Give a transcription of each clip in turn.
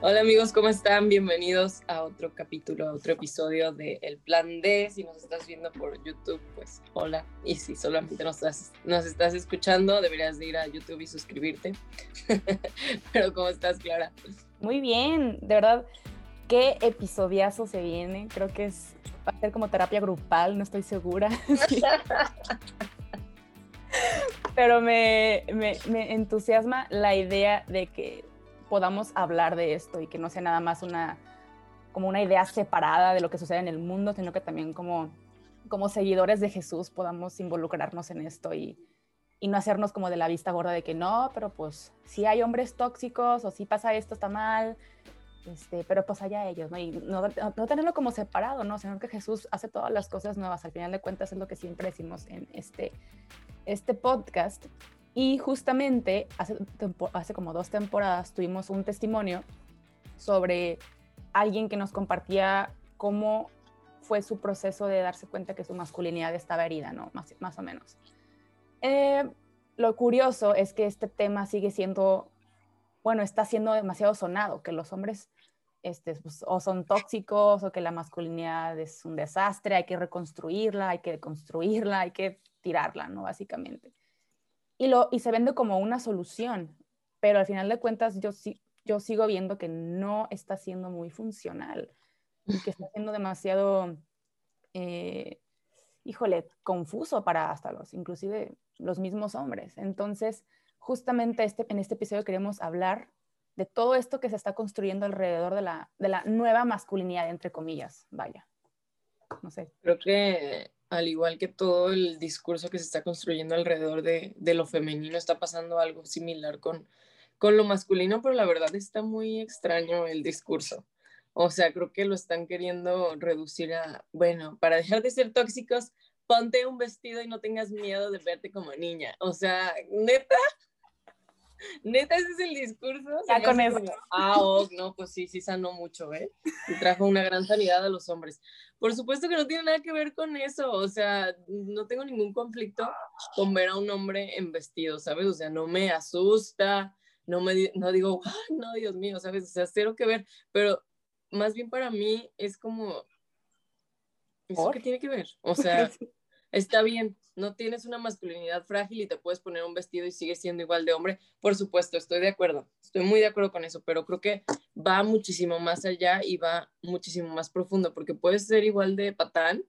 Hola amigos, ¿cómo están? Bienvenidos a otro capítulo, a otro episodio de El Plan D. Si nos estás viendo por YouTube, pues hola. Y si solamente nos estás, escuchando, deberías de ir a YouTube y suscribirte. Pero ¿cómo estás, Clara? Muy bien, de verdad qué episodiazo se viene. Creo que es, va a ser como terapia grupal, no estoy segura. Pero me, entusiasma la idea de que podamos hablar de esto y que no sea nada más una como una idea separada de lo que sucede en el mundo, sino que también como, como seguidores de Jesús podamos involucrarnos en esto y, y no hacernos como de la vista gorda de que no, pero pues si hay hombres tóxicos o si pasa esto está mal, este, pero pues allá ellos, ¿no? Y no, no, tenerlo como separado, ¿no? Sino que Jesús hace todas las cosas nuevas. Al final de cuentas es lo que siempre decimos en este, este podcast. Y justamente hace, hace como dos temporadas tuvimos un testimonio sobre alguien que nos compartía cómo fue su proceso de darse cuenta que su masculinidad estaba herida, ¿no? Más, más o menos. Eh, lo curioso es que este tema sigue siendo, bueno, está siendo demasiado sonado, que los hombres este, pues, o son tóxicos o que la masculinidad es un desastre, hay que reconstruirla, hay que construirla, hay que tirarla, ¿no? Básicamente. Y, lo, y se vende como una solución, pero al final de cuentas yo, yo sigo viendo que no está siendo muy funcional y que está siendo demasiado, eh, híjole, confuso para hasta los, inclusive los mismos hombres. Entonces, justamente este, en este episodio queremos hablar de todo esto que se está construyendo alrededor de la, de la nueva masculinidad, entre comillas, vaya. No sé. Creo que al igual que todo el discurso que se está construyendo alrededor de, de lo femenino, está pasando algo similar con, con lo masculino, pero la verdad está muy extraño el discurso. O sea, creo que lo están queriendo reducir a, bueno, para dejar de ser tóxicos, ponte un vestido y no tengas miedo de verte como niña. O sea, neta, Neta, ese es el discurso. Ya con eso. ah, oh, no, pues sí, sí sanó mucho, ¿eh? Y trajo una gran sanidad a los hombres. Por supuesto que no tiene nada que ver con eso, o sea, no tengo ningún conflicto con ver a un hombre en vestido, ¿sabes? O sea, no me asusta, no me no digo, no, Dios mío, ¿sabes? O sea, cero que ver, pero más bien para mí es como, ¿eso qué tiene que ver? O sea, está bien, no tienes una masculinidad frágil y te puedes poner un vestido y sigues siendo igual de hombre, por supuesto, estoy de acuerdo, estoy muy de acuerdo con eso, pero creo que va muchísimo más allá y va muchísimo más profundo, porque puedes ser igual de patán,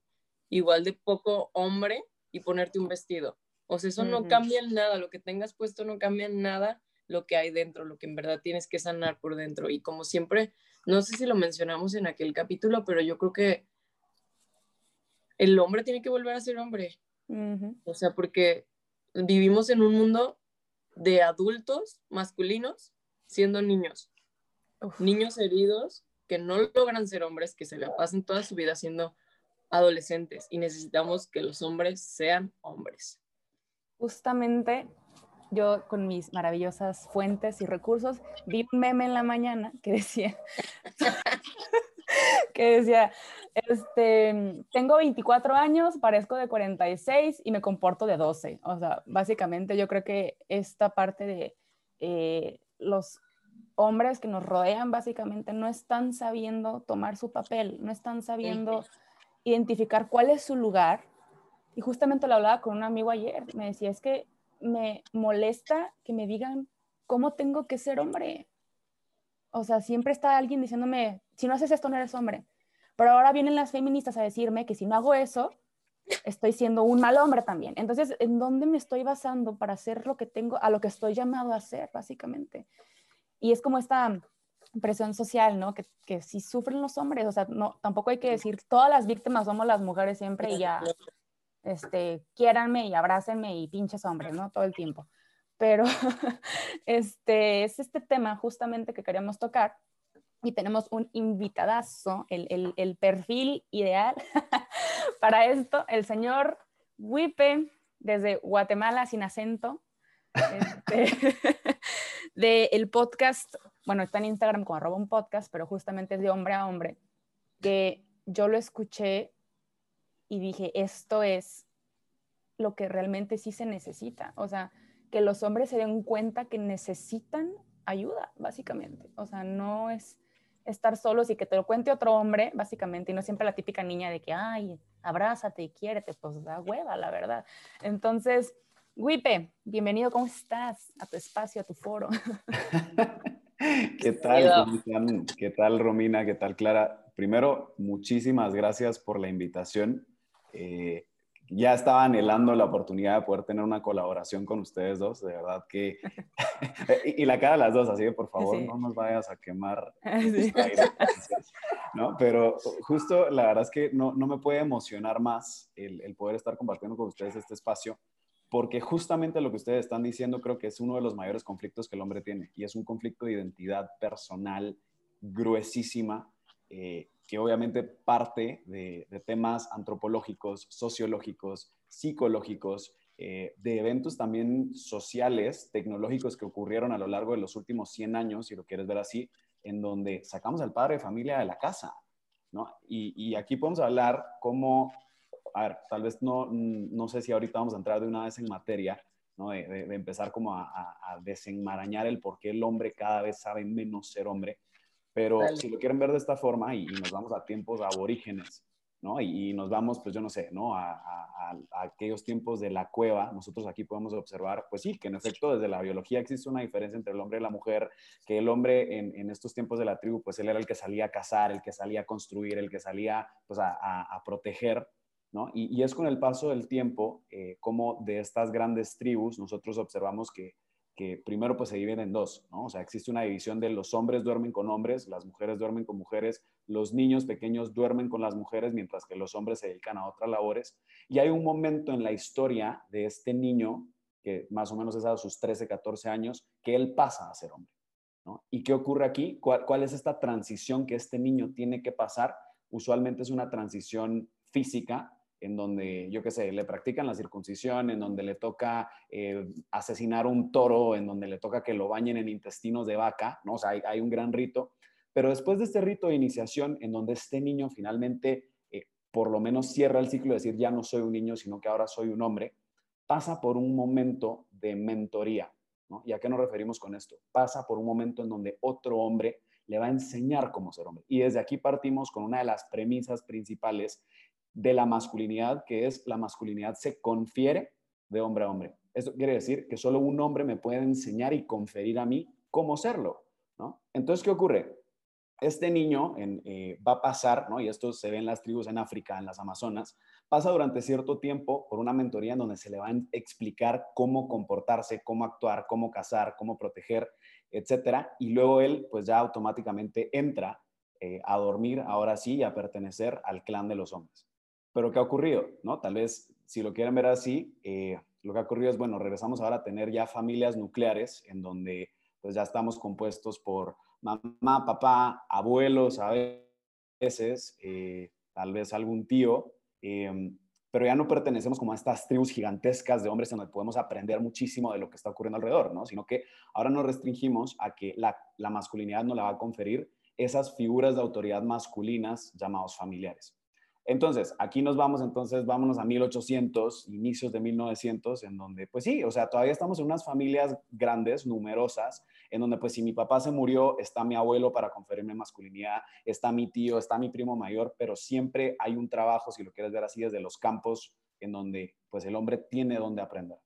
igual de poco hombre y ponerte un vestido. O sea, eso no cambia en nada, lo que tengas puesto no cambia en nada lo que hay dentro, lo que en verdad tienes que sanar por dentro. Y como siempre, no sé si lo mencionamos en aquel capítulo, pero yo creo que el hombre tiene que volver a ser hombre. O sea, porque vivimos en un mundo de adultos masculinos siendo niños. Niños heridos que no logran ser hombres, que se la pasan toda su vida siendo adolescentes y necesitamos que los hombres sean hombres. Justamente yo con mis maravillosas fuentes y recursos vi un meme en la mañana que decía que decía, este, tengo 24 años, parezco de 46 y me comporto de 12. O sea, básicamente yo creo que esta parte de eh, los hombres que nos rodean básicamente no están sabiendo tomar su papel, no están sabiendo identificar cuál es su lugar. Y justamente lo hablaba con un amigo ayer, me decía, es que me molesta que me digan cómo tengo que ser hombre. O sea, siempre está alguien diciéndome, si no haces esto no eres hombre. Pero ahora vienen las feministas a decirme que si no hago eso, estoy siendo un mal hombre también. Entonces, ¿en dónde me estoy basando para hacer lo que tengo, a lo que estoy llamado a hacer, básicamente? Y es como esta presión social, ¿no? Que, que si sufren los hombres, o sea, no, tampoco hay que decir, todas las víctimas somos las mujeres siempre y ya, este, quiéranme y abrácenme y pinches hombres, ¿no? Todo el tiempo. Pero, este, es este tema justamente que queríamos tocar y tenemos un invitadazo, el, el, perfil ideal para esto, el señor Wipe desde Guatemala sin acento. este, de el podcast, bueno, está en Instagram como arroba un podcast, pero justamente es de hombre a hombre, que yo lo escuché y dije, esto es lo que realmente sí se necesita. O sea, que los hombres se den cuenta que necesitan ayuda, básicamente. O sea, no es estar solos y que te lo cuente otro hombre, básicamente, y no siempre la típica niña de que, ay, abrázate y quiérete, pues da hueva, la verdad. Entonces, Wipe, bienvenido, ¿cómo estás? A tu espacio, a tu foro. ¿Qué tal? ¿Qué tal, Romina? ¿Qué tal, Clara? Primero, muchísimas gracias por la invitación. Eh, ya estaba anhelando la oportunidad de poder tener una colaboración con ustedes dos, de verdad que... y, la cara de las dos, así que por favor no nos vayas a quemar. ¿no? Pero justo la verdad es que no, no me puede emocionar más el, el, poder estar compartiendo con ustedes este espacio, porque justamente lo que ustedes están diciendo creo que es uno de los mayores conflictos que el hombre tiene, y es un conflicto de identidad personal gruesísima. Eh, que obviamente parte de, temas antropológicos, sociológicos, psicológicos, eh, de eventos también sociales, tecnológicos que ocurrieron a lo largo de los últimos 100 años, si lo quieres ver así, en donde sacamos al padre de familia de la casa, ¿no? Y, aquí podemos hablar cómo, a ver, tal vez no, no sé si ahorita vamos a entrar de una vez en materia, ¿no? de, de, empezar como a, a, desenmarañar el por qué el hombre cada vez sabe menos ser hombre, pero si lo quieren ver de esta forma y, nos vamos a tiempos aborígenes, ¿no? Y, nos vamos, pues yo no sé, ¿no? A, aquellos tiempos de la cueva, nosotros aquí podemos observar, pues sí, que en efecto desde la biología existe una diferencia entre el hombre y la mujer, que el hombre en, estos tiempos de la tribu, pues él era el que salía a cazar, el que salía a construir, el que salía pues a, proteger, ¿no? Y, es con el paso del tiempo, eh, como de estas grandes tribus, nosotros observamos que que primero pues se dividen en dos, ¿no? O sea, existe una división de los hombres duermen con hombres, las mujeres duermen con mujeres, los niños pequeños duermen con las mujeres, mientras que los hombres se dedican a otras labores. Y hay un momento en la historia de este niño, que más o menos es a sus 13, 14 años, que él pasa a ser hombre, ¿no? ¿Y qué ocurre aquí? ¿Cuál, cuál es esta transición que este niño tiene que pasar? Usualmente es una transición física, en donde, yo qué sé, le practican la circuncisión, en donde le toca eh, asesinar un toro, en donde le toca que lo bañen en intestinos de vaca, ¿no? O sea, hay, un gran rito. Pero después de este rito de iniciación, en donde este niño finalmente, eh, por lo menos cierra el ciclo de decir, ya no soy un niño, sino que ahora soy un hombre, pasa por un momento de mentoría, ¿no? ¿Y a qué nos referimos con esto? Pasa por un momento en donde otro hombre le va a enseñar cómo ser hombre. Y desde aquí partimos con una de las premisas principales de la masculinidad, que es la masculinidad se confiere de hombre a hombre. Esto quiere decir que solo un hombre me puede enseñar y conferir a mí cómo serlo, ¿no? Entonces, ¿qué ocurre? Este niño eh, va a pasar, ¿no? y esto se ve en las tribus en África, en las Amazonas, pasa durante cierto tiempo por una mentoría en donde se le va a explicar cómo comportarse, cómo actuar, cómo cazar, cómo proteger, etcétera, y luego él pues ya automáticamente entra eh, a dormir, ahora sí, y a pertenecer al clan de los hombres. Pero ¿qué ha ocurrido? ¿No? Tal vez, si lo quieren ver así, eh, lo que ha ocurrido es, bueno, regresamos ahora a tener ya familias nucleares en donde pues ya estamos compuestos por mamá, papá, abuelos a veces, eh, tal vez algún tío, em, pero ya no pertenecemos como a estas tribus gigantescas de hombres en donde podemos aprender muchísimo de lo que está ocurriendo alrededor, ¿no? Sino que ahora nos restringimos a que la, la masculinidad no la va a conferir esas figuras de autoridad masculinas llamados familiares. Entonces, aquí nos vamos, entonces vámonos a 1800, inicios de 1900, en donde, pues sí, o sea, todavía estamos en unas familias grandes, numerosas, en donde, pues si mi papá se murió, está mi abuelo para conferirme masculinidad, está mi tío, está mi primo mayor, pero siempre hay un trabajo, si lo quieres ver así, desde los campos, en donde, pues el hombre tiene donde aprender.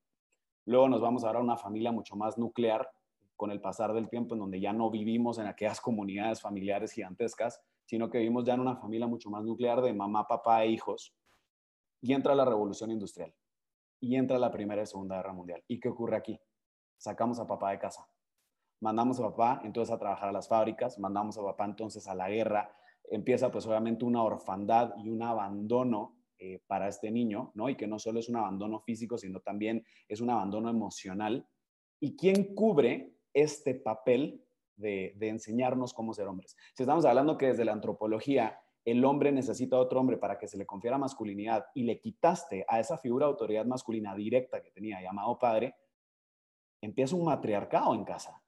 Luego nos vamos ahora a una familia mucho más nuclear, con el pasar del tiempo, en donde ya no vivimos en aquellas comunidades familiares gigantescas, sino que vivimos ya en una familia mucho más nuclear de mamá, papá e hijos. Y entra la revolución industrial. Y entra la Primera y Segunda Guerra Mundial. ¿Y qué ocurre aquí? Sacamos a papá de casa. Mandamos a papá entonces a trabajar a las fábricas, mandamos a papá entonces a la guerra. Empieza pues obviamente una orfandad y un abandono eh, para este niño, ¿no? Y que no solo es un abandono físico, sino también es un abandono emocional. ¿Y quién cubre este papel de, enseñarnos cómo ser hombres. Si estamos hablando que desde la antropología el hombre necesita a otro hombre para que se le confiera masculinidad y le quitaste a esa figura de autoridad masculina directa que tenía llamado padre, empieza un matriarcado en casa.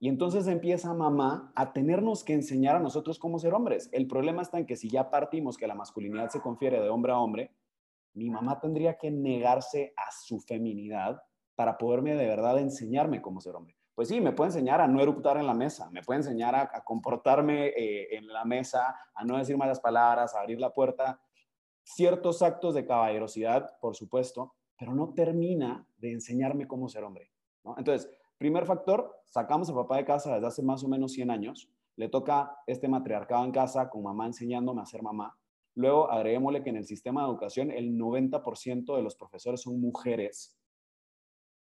Y entonces empieza mamá a tenernos que enseñar a nosotros cómo ser hombres. El problema está en que si ya partimos que la masculinidad se confiere de hombre a hombre, mi mamá tendría que negarse a su feminidad para poderme de verdad enseñarme cómo ser hombre. Pues sí, me puede enseñar a no eruptar en la mesa, me puede enseñar a, comportarme eh, en la mesa, a no decir malas palabras, a abrir la puerta, ciertos actos de caballerosidad, por supuesto, pero no termina de enseñarme cómo ser hombre. Entonces, Primer factor, sacamos a papá de casa desde hace más o menos 100 años. Le toca este matriarcado en casa con mamá enseñándome a ser mamá. Luego agreguémosle que en el sistema de educación el 90% de los profesores son mujeres.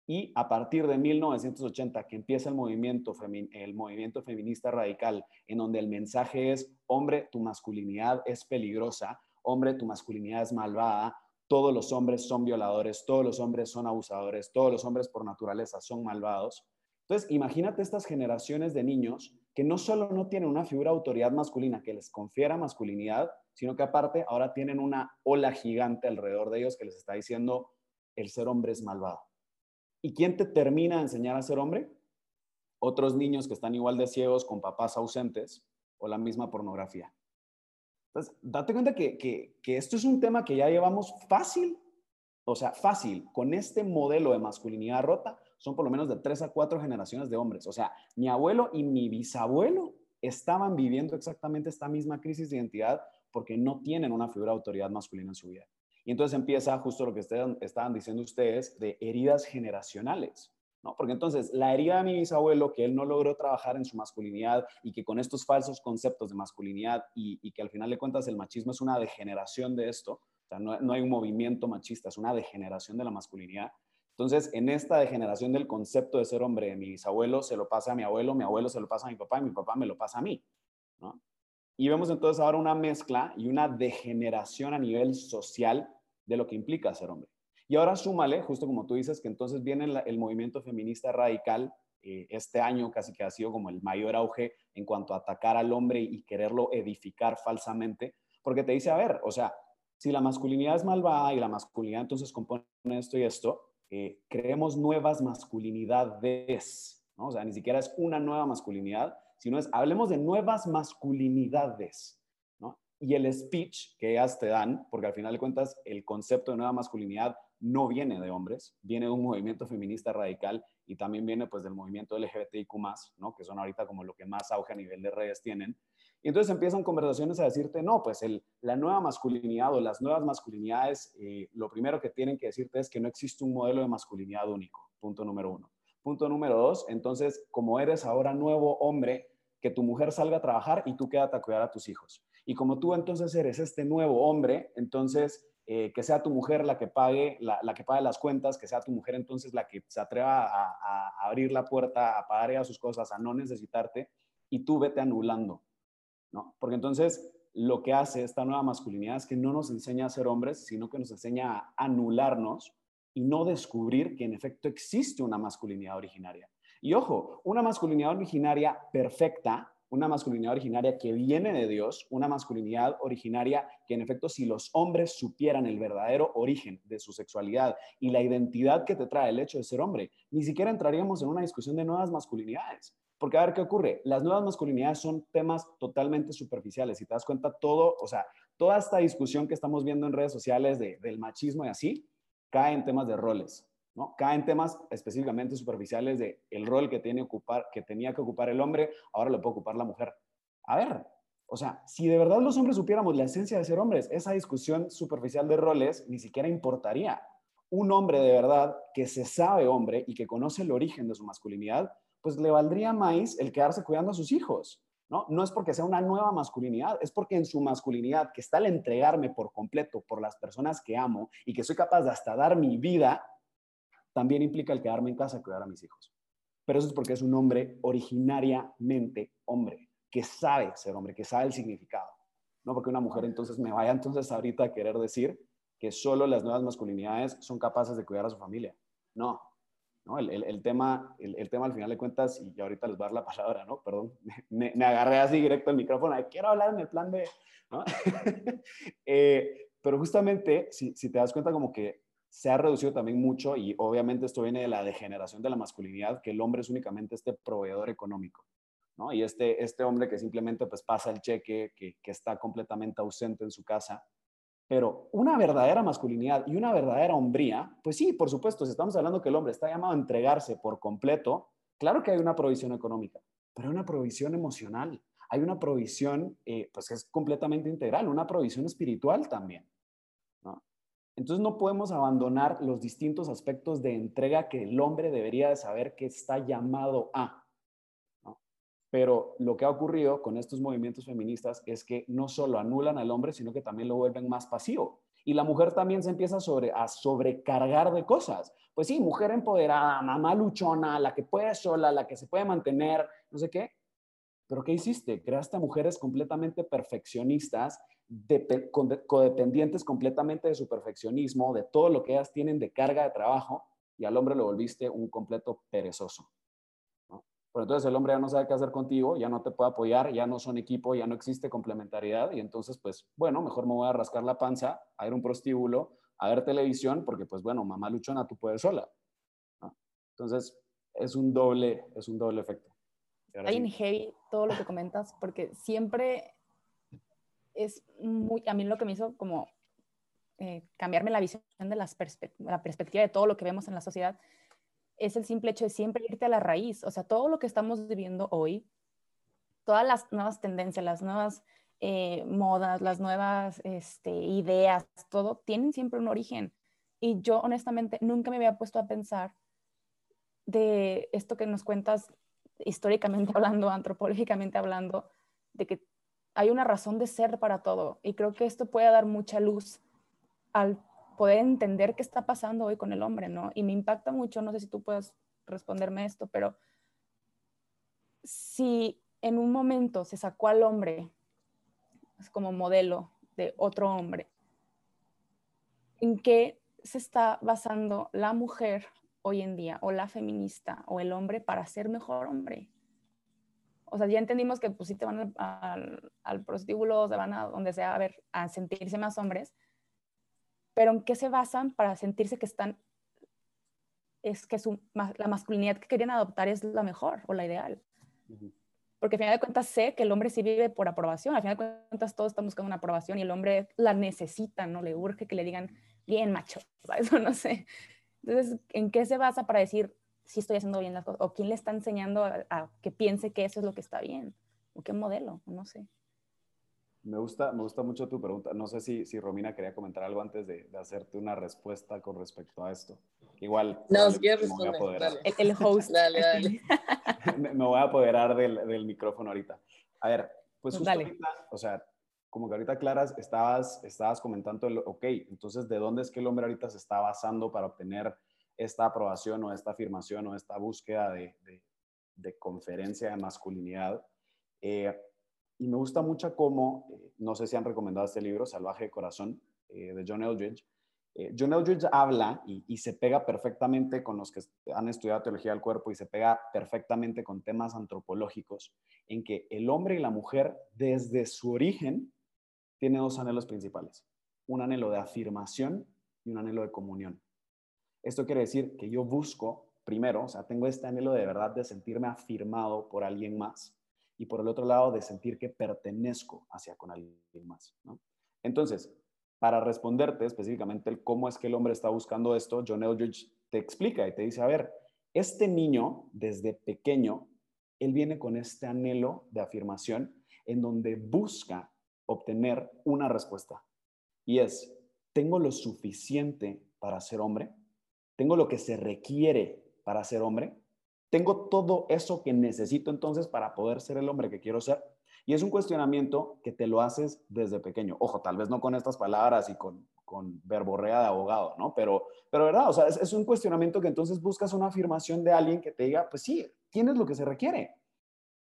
Y a partir de 1980, que empieza el movimiento, feminista radical, en donde el mensaje es, hombre, tu masculinidad es peligrosa, hombre, tu masculinidad es malvada, todos los hombres son violadores, todos los hombres son abusadores, todos los hombres por naturaleza son malvados. Entonces, imagínate estas generaciones de niños que no solo no tienen una figura de autoridad masculina que les confiera masculinidad, sino que aparte ahora tienen una ola gigante alrededor de ellos que les está diciendo el ser hombre es malvado. ¿Y quién te termina de enseñar a ser hombre? Otros niños que están igual de ciegos con papás ausentes o la misma pornografía. Entonces, date cuenta que, esto es un tema que ya llevamos fácil, o sea, fácil, con este modelo de masculinidad rota, son por lo menos de tres a cuatro generaciones de hombres. O sea, mi abuelo y mi bisabuelo estaban viviendo exactamente esta misma crisis de identidad porque no tienen una figura de autoridad masculina en su vida. Y entonces empieza justo lo que estaban diciendo ustedes de heridas generacionales. Porque entonces la herida de mi bisabuelo, que él no logró trabajar en su masculinidad y que con estos falsos conceptos de masculinidad y, que al final de cuentas el machismo es una degeneración de esto, o sea, no, hay un movimiento machista, es una degeneración de la masculinidad. Entonces, en esta degeneración del concepto de ser hombre, mi bisabuelo se lo pasa a mi abuelo, mi abuelo se lo pasa a mi papá y mi papá me lo pasa a mí, Y vemos entonces ahora una mezcla y una degeneración a nivel social de lo que implica ser hombre. Y ahora súmale, justo como tú dices, que entonces viene el, movimiento feminista radical eh, este año casi que ha sido como el mayor auge en cuanto a atacar al hombre y quererlo edificar falsamente, porque te dice, a ver, o sea, si la masculinidad es malvada y la masculinidad entonces compone esto y esto, eh, creemos nuevas masculinidades, ¿no? O sea, ni siquiera es una nueva masculinidad, sino es, hablemos de nuevas masculinidades. Y el speech que ellas te dan, porque al final de cuentas el concepto de nueva masculinidad no viene de hombres, viene de un movimiento feminista radical y también viene pues del movimiento LGBTIQ+, ¿no? que son ahorita como lo que más auge a nivel de redes tienen. Y entonces empiezan conversaciones a decirte, no, pues el, la nueva masculinidad o las nuevas masculinidades, eh, lo primero que tienen que decirte es que no existe un modelo de masculinidad único, punto número uno. Punto número dos, entonces, como eres ahora nuevo hombre, que tu mujer salga a trabajar y tú quédate a cuidar a tus hijos. Y como tú entonces eres este nuevo hombre, entonces eh, que sea tu mujer la que pague la, que pague las cuentas, que sea tu mujer entonces la que se atreva a, abrir la puerta, a pagar ella sus cosas, a no necesitarte, y tú vete anulando, ¿no? Porque entonces lo que hace esta nueva masculinidad es que no nos enseña a ser hombres, sino que nos enseña a anularnos y no descubrir que en efecto existe una masculinidad originaria. Y ojo, una masculinidad originaria perfecta una masculinidad originaria que viene de Dios, una masculinidad originaria que en efecto si los hombres supieran el verdadero origen de su sexualidad y la identidad que te trae el hecho de ser hombre, ni siquiera entraríamos en una discusión de nuevas masculinidades. Porque a ver qué ocurre, las nuevas masculinidades son temas totalmente superficiales. Si te das cuenta, todo, o sea, toda esta discusión que estamos viendo en redes sociales del machismo y así, cae en temas de roles. ¿No? Caen temas específicamente superficiales de el rol que, tiene ocupar, que tenía que ocupar el hombre, ahora lo puede ocupar la mujer. A ver, o sea, si de verdad los hombres supiéramos la esencia de ser hombres, esa discusión superficial de roles ni siquiera importaría. Un hombre de verdad que se sabe hombre y que conoce el origen de su masculinidad, pues le valdría más el quedarse cuidando a sus hijos. ¿no? No es porque sea una nueva masculinidad, es porque en su masculinidad, que está al entregarme por completo por las personas que amo y que soy capaz de hasta dar mi vida, también implica el quedarme en casa a cuidar a mis hijos. Pero eso es porque es un hombre originariamente hombre, que sabe ser hombre, que sabe el significado. No porque una mujer entonces me vaya entonces ahorita a querer decir que solo las nuevas masculinidades son capaces de cuidar a su familia. No, ¿no? El, el, tema, el, tema al final de cuentas, y ahorita les voy a dar la palabra, ¿no? Perdón, me, me agarré así directo al micrófono, quiero hablar en el plan de, ¿no? Eh, pero justamente, si, si, te das cuenta como que se ha reducido también mucho y obviamente esto viene de la degeneración de la masculinidad, que el hombre es únicamente este proveedor económico, ¿no? Y este, este hombre que simplemente pues pasa el cheque, que, que está completamente ausente en su casa. Pero una verdadera masculinidad y una verdadera hombría, pues sí, por supuesto, si estamos hablando que el hombre está llamado a entregarse por completo, claro que hay una provisión económica, pero hay una provisión emocional, hay una provisión, eh, pues es completamente integral, una provisión espiritual también. Entonces no podemos abandonar los distintos aspectos de entrega que el hombre debería de saber que está llamado a. Pero lo que ha ocurrido con estos movimientos feministas es que no solo anulan al hombre, sino que también lo vuelven más pasivo. Y la mujer también se empieza a sobrecargar de cosas. Pues sí, mujer empoderada, mamá luchona, la que puede sola, la que se puede mantener, no sé qué. Pero ¿qué hiciste? Creaste mujeres completamente perfeccionistas codependientes completamente de su perfeccionismo, de todo lo que ellas tienen de carga de trabajo, y al hombre lo volviste un completo perezoso. Pero entonces el hombre ya no sabe qué hacer contigo, ya no te puede apoyar, ya no son equipo, ya no existe complementariedad, y entonces, pues, bueno, mejor me voy a rascar la panza, a ir a un prostíbulo, a ver televisión, porque, pues, bueno, mamá luchona, tú puedes sola. Entonces, es un doble, es un doble efecto. Hay en heavy todo lo que comentas, porque siempre es muy, a mí lo que me hizo como eh, cambiarme la visión de las la perspectiva de todo lo que vemos en la sociedad es el simple hecho de siempre irte a la raíz. O sea, todo lo que estamos viviendo hoy, todas las nuevas tendencias, las nuevas eh, modas, las nuevas este, ideas, todo, tienen siempre un origen. Y yo honestamente nunca me había puesto a pensar de esto que nos cuentas históricamente hablando, antropológicamente hablando, de que hay una razón de ser para todo. Y creo que esto puede dar mucha luz al poder entender qué está pasando hoy con el hombre, ¿no? Y me impacta mucho, no sé si tú puedes responderme esto, pero si en un momento se sacó al hombre como modelo de otro hombre, ¿en qué se está basando la mujer hoy en día o la feminista o el hombre para ser mejor hombre? o sea, ya entendimos que pues sí te van al, al, prostíbulo, se van a donde sea a ver, a sentirse más hombres, pero ¿en qué se basan para sentirse que están, es que su, la masculinidad que querían adoptar es la mejor o la ideal? Porque al final de cuentas sé que el hombre sí vive por aprobación, al final de cuentas todos estamos buscando una aprobación y el hombre la necesita, ¿no? Le urge que le digan, bien macho, eso no sé. Entonces, ¿en qué se basa para decir, si estoy haciendo bien las cosas, o quién le está enseñando a, que piense que eso es lo que está bien, o qué modelo, no sé. Me gusta, me gusta mucho tu pregunta. No sé si, si Romina quería comentar algo antes de, hacerte una respuesta con respecto a esto. Igual. No, si quieres responder. El, el, host. dale, dale. me, voy a apoderar del, del, micrófono ahorita. A ver, pues justo ahorita, o sea, como que ahorita, Claras, estabas, estabas comentando, el, ok, entonces, ¿de dónde es que el hombre ahorita se está basando para obtener esta aprobación o esta afirmación o esta búsqueda de, conferencia de masculinidad. Eh, y me gusta mucho cómo, eh, no sé si han recomendado este libro, Salvaje de Corazón, eh, de John Eldridge. John Eldridge habla y, y, se pega perfectamente con los que han estudiado teología del cuerpo y se pega perfectamente con temas antropológicos, en que el hombre y la mujer, desde su origen, tienen dos anhelos principales. Un anhelo de afirmación y un anhelo de comunión. Esto quiere decir que yo busco, primero, o sea, tengo este anhelo de verdad de sentirme afirmado por alguien más y por el otro lado de sentir que pertenezco hacia con alguien más. Entonces, para responderte específicamente cómo es que el hombre está buscando esto, John Eldridge te explica y te dice, a ver, este niño desde pequeño, él viene con este anhelo de afirmación en donde busca obtener una respuesta. Y es, ¿tengo lo suficiente para ser hombre? tengo lo que se requiere para ser hombre, tengo todo eso que necesito entonces para poder ser el hombre que quiero ser. Y es un cuestionamiento que te lo haces desde pequeño. Ojo, tal vez no con estas palabras y con, con verborrea de abogado, ¿no? Pero, pero verdad, o sea, es, es un cuestionamiento que entonces buscas una afirmación de alguien que te diga, pues sí, tienes lo que se requiere.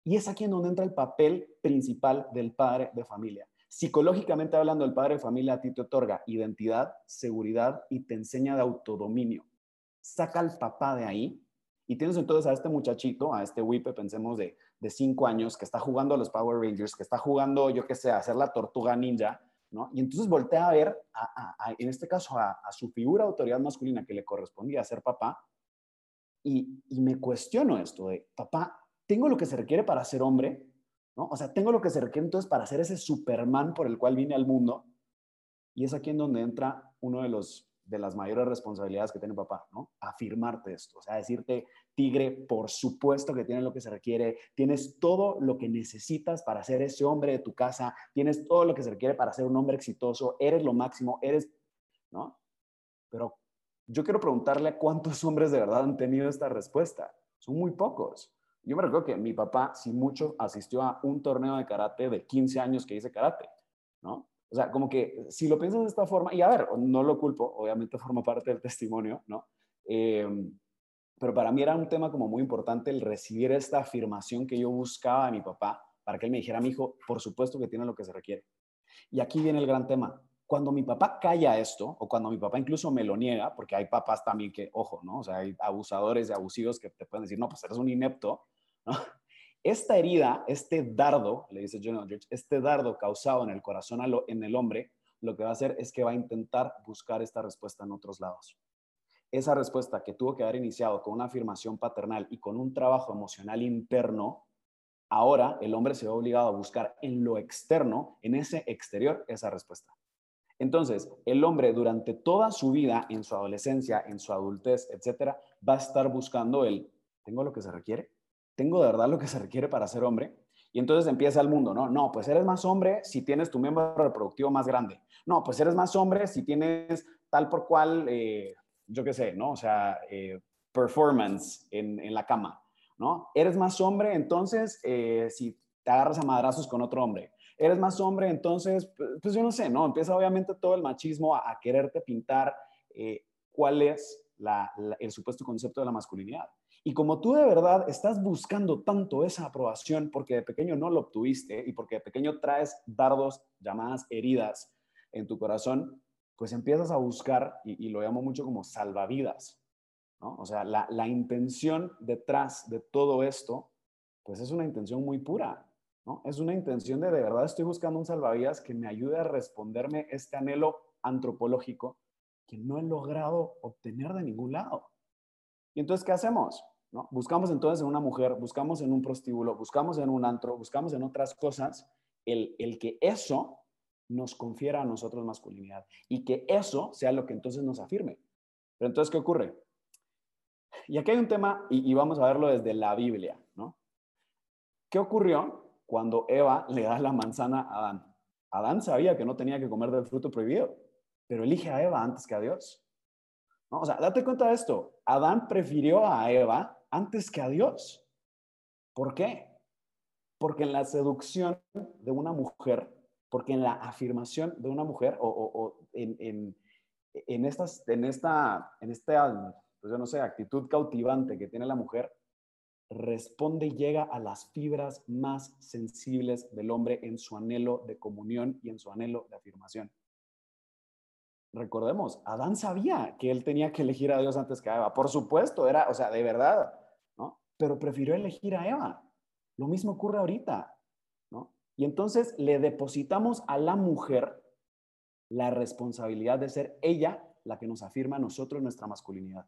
Y es aquí en donde entra el papel principal del padre de familia. Psicológicamente hablando, el padre de familia a ti te otorga identidad, seguridad y te enseña de autodominio saca al papá de ahí y tienes entonces a este muchachito, a este Wipe, pensemos de, de cinco años, que está jugando a los Power Rangers, que está jugando, yo qué sé, a hacer la tortuga ninja, ¿no? Y entonces voltea a ver, en este caso, a, su figura autoridad masculina que le correspondía ser papá, y, y me cuestiono esto de, papá, ¿tengo lo que se requiere para ser hombre? ¿No? O sea, tengo lo que se requiere entonces para ser ese Superman por el cual vine al mundo. Y es aquí en donde entra uno de los de las mayores responsabilidades que tiene papá, ¿no? Afirmarte esto, o sea, decirte, tigre, por supuesto que tienes lo que se requiere, tienes todo lo que necesitas para ser ese hombre de tu casa, tienes todo lo que se requiere para ser un hombre exitoso, eres lo máximo, eres, ¿no? Pero yo quiero preguntarle a cuántos hombres de verdad han tenido esta respuesta. Son muy pocos. Yo me recuerdo que mi papá, si mucho, asistió a un torneo de karate de 15 años que hice karate, ¿no? O sea, como que si lo piensas de esta forma, y a ver, no lo culpo, obviamente forma parte del testimonio, ¿no? Eh, pero para mí era un tema como muy importante el recibir esta afirmación que yo buscaba de mi papá para que él me dijera, mi hijo, por supuesto que tiene lo que se requiere. Y aquí viene el gran tema. Cuando mi papá calla esto, o cuando mi papá incluso me lo niega, porque hay papás también que, ojo, ¿no? O sea, hay abusadores y abusivos que te pueden decir, no, pues eres un inepto, Esta herida, este dardo, le dice John Eldridge, este dardo causado en el corazón en el hombre, lo que va a hacer es que va a intentar buscar esta respuesta en otros lados. Esa respuesta que tuvo que haber iniciado con una afirmación paternal y con un trabajo emocional interno, ahora el hombre se ve obligado a buscar en lo externo, en ese exterior, esa respuesta. Entonces, el hombre durante toda su vida, en su adolescencia, en su adultez, etcétera, va a estar buscando el, ¿tengo lo que se requiere? Tengo de verdad lo que se requiere para ser hombre. Y entonces empieza el mundo, ¿no? No, pues eres más hombre si tienes tu miembro reproductivo más grande. No, pues eres más hombre si tienes tal por cual, eh, yo qué sé, ¿no? O sea, eh, performance en, la cama, ¿no? Eres más hombre entonces eh, si te agarras a madrazos con otro hombre. Eres más hombre entonces, pues, yo no sé, ¿no? Empieza obviamente todo el machismo a, quererte pintar cuál es el supuesto concepto de la masculinidad. Y como tú de verdad estás buscando tanto esa aprobación porque de pequeño no lo obtuviste y porque de pequeño traes dardos llamadas heridas en tu corazón, pues empiezas a buscar, y, lo llamo mucho como salvavidas, ¿no? O sea, la, la intención detrás de todo esto, pues es una intención muy pura, ¿no? Es una intención de de verdad estoy buscando un salvavidas que me ayude a responderme este anhelo antropológico que no he logrado obtener de ningún lado. Y entonces, ¿qué hacemos? ¿No? Buscamos entonces en una mujer, buscamos en un prostíbulo, buscamos en un antro, buscamos en otras cosas el, el que eso nos confiera a nosotros masculinidad y que eso sea lo que entonces nos afirme. Pero entonces, ¿qué ocurre? Y aquí hay un tema, y, y vamos a verlo desde la Biblia, ¿no? ¿Qué ocurrió cuando Eva le da la manzana a Adán? Adán sabía que no tenía que comer del fruto prohibido, pero elige a Eva antes que a Dios. O sea, date cuenta de esto. Adán prefirió a Eva antes que a Dios. ¿Por qué? Porque en la seducción de una mujer, porque en la afirmación de una mujer o, en, estas, en esta, en esta, pues yo no sé, actitud cautivante que tiene la mujer, responde y llega a las fibras más sensibles del hombre en su anhelo de comunión y en su anhelo de afirmación recordemos, Adán sabía que él tenía que elegir a Dios antes que a Eva. Por supuesto, era, o sea, de verdad. Pero prefirió elegir a Eva. Lo mismo ocurre ahorita, ¿no? Y entonces le depositamos a la mujer la responsabilidad de ser ella la que nos afirma nosotros nuestra masculinidad.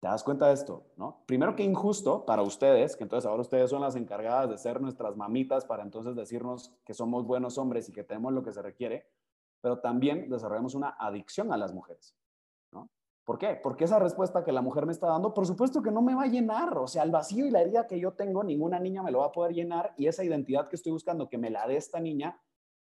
¿Te das cuenta de esto? ¿no? Primero que injusto para ustedes, que entonces ahora ustedes son las encargadas de ser nuestras mamitas para entonces decirnos que somos buenos hombres y que tenemos lo que se requiere pero también desarrollamos una adicción a las mujeres. ¿Por qué? Porque esa respuesta que la mujer me está dando, por supuesto que no me va a llenar. O sea, el vacío y la herida que yo tengo, ninguna niña me lo va a poder llenar y esa identidad que estoy buscando que me la dé esta niña,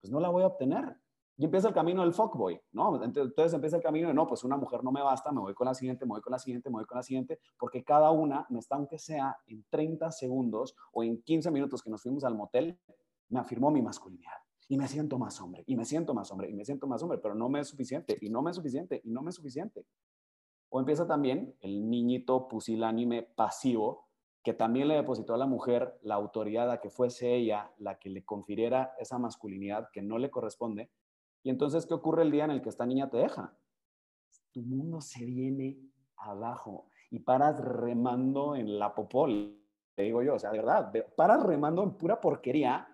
pues no la voy a obtener. Y empieza el camino del fuckboy, ¿no? Entonces empieza el camino de, no, pues una mujer no me basta, me voy con la siguiente, me voy con la siguiente, me voy con la siguiente, porque cada una me está, aunque sea en 30 segundos o en 15 minutos que nos fuimos al motel, me afirmó mi masculinidad y me siento más hombre, y me siento más hombre, y me siento más hombre, pero no me es suficiente, y no me es suficiente, y no me es suficiente. O empieza también el niñito pusilánime pasivo, que también le depositó a la mujer la autoridad a que fuese ella la que le confiriera esa masculinidad que no le corresponde. Y entonces, ¿qué ocurre el día en el que esta niña te deja? Tu mundo se viene abajo y paras remando en la popol, te digo yo, o sea, de verdad, paras remando en pura porquería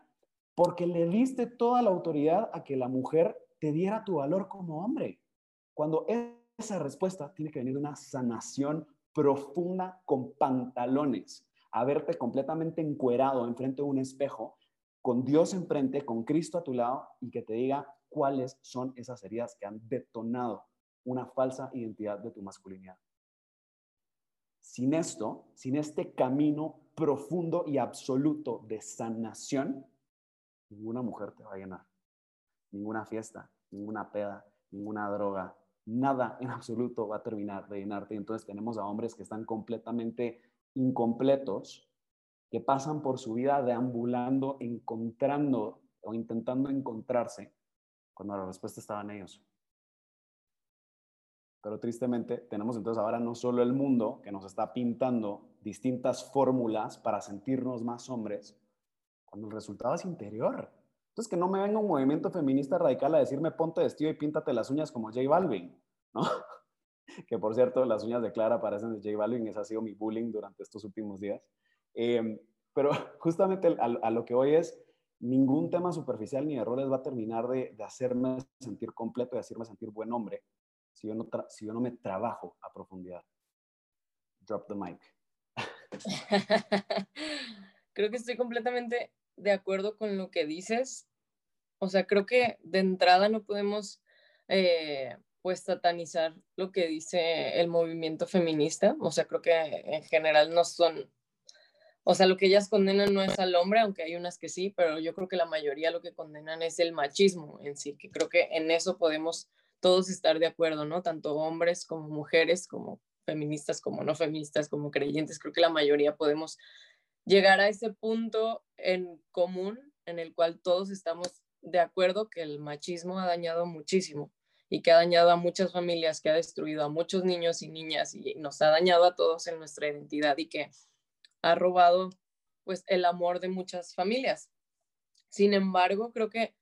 porque le diste toda la autoridad a que la mujer te diera tu valor como hombre. Cuando esa respuesta tiene que venir de una sanación profunda con pantalones, a verte completamente encuerado enfrente de un espejo, con Dios enfrente, con Cristo a tu lado y que te diga cuáles son esas heridas que han detonado una falsa identidad de tu masculinidad. Sin esto, sin este camino profundo y absoluto de sanación, ninguna mujer te va a llenar. Ninguna fiesta, ninguna peda, ninguna droga, nada en absoluto va a terminar de llenarte. Entonces tenemos a hombres que están completamente incompletos, que pasan por su vida deambulando, encontrando o intentando encontrarse, cuando la respuesta estaba en ellos. Pero tristemente tenemos entonces ahora no solo el mundo que nos está pintando distintas fórmulas para sentirnos más hombres, cuando el resultado es interior. Entonces que no me venga un movimiento feminista radical a decirme ponte vestido y píntate las uñas como J Balvin, ¿no? que por cierto las uñas de Clara parecen de J Balvin, ese ha sido mi bullying durante estos últimos días. Em, pero justamente a, lo que hoy es, ningún tema superficial ni errores va a terminar de, de hacerme sentir completo, de hacerme sentir buen hombre, si yo no, si yo no me trabajo a profundidad. Drop the mic. creo que estoy completamente de acuerdo con lo que dices. O sea, creo que de entrada no podemos eh, pues satanizar lo que dice el movimiento feminista. O sea, creo que en general no son, o sea, lo que ellas condenan no es al hombre, aunque hay unas que sí, pero yo creo que la mayoría lo que condenan es el machismo en sí, que creo que en eso podemos todos estar de acuerdo, ¿no? Tanto hombres como mujeres, como feministas, como no feministas, como creyentes, creo que la mayoría podemos llegar a ese punto en común en el cual todos estamos de acuerdo que el machismo ha dañado muchísimo y que ha dañado a muchas familias, que ha destruido a muchos niños y niñas y nos ha dañado a todos en nuestra identidad y que ha robado pues el amor de muchas familias. Sin embargo, creo que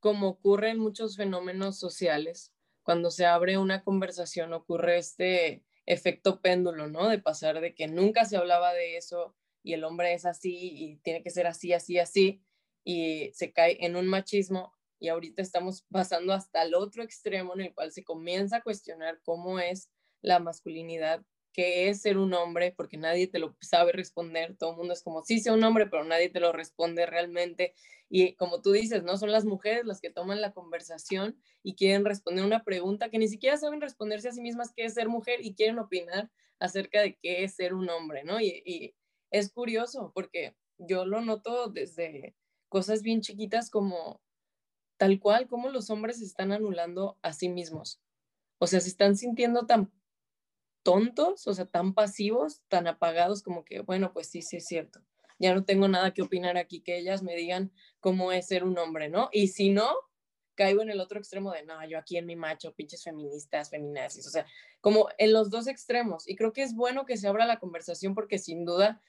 como ocurre en muchos fenómenos sociales, cuando se abre una conversación ocurre este efecto péndulo, ¿no? De pasar de que nunca se hablaba de eso y el hombre es así y tiene que ser así, así, así, y se cae en un machismo y ahorita estamos pasando hasta el otro extremo en el cual se comienza a cuestionar cómo es la masculinidad, qué es ser un hombre, porque nadie te lo sabe responder, todo el mundo es como, sí, sea un hombre, pero nadie te lo responde realmente. Y como tú dices, no son las mujeres las que toman la conversación y quieren responder una pregunta que ni siquiera saben responderse a sí mismas qué es ser mujer y quieren opinar acerca de qué es ser un hombre, ¿no? Y, es curioso porque yo lo noto desde cosas bien chiquitas como tal cual como los hombres se están anulando a sí mismos. O sea, se están sintiendo tan tontos, o sea, tan pasivos, tan apagados como que, bueno, pues sí, sí es cierto. Ya no tengo nada que opinar aquí, que ellas me digan cómo es ser un hombre, ¿no? Y si no, caigo en el otro extremo de, no, yo aquí en mi macho, pinches feministas, feminazis, o sea, como en los dos extremos. Y creo que es bueno que se abra la conversación porque sin duda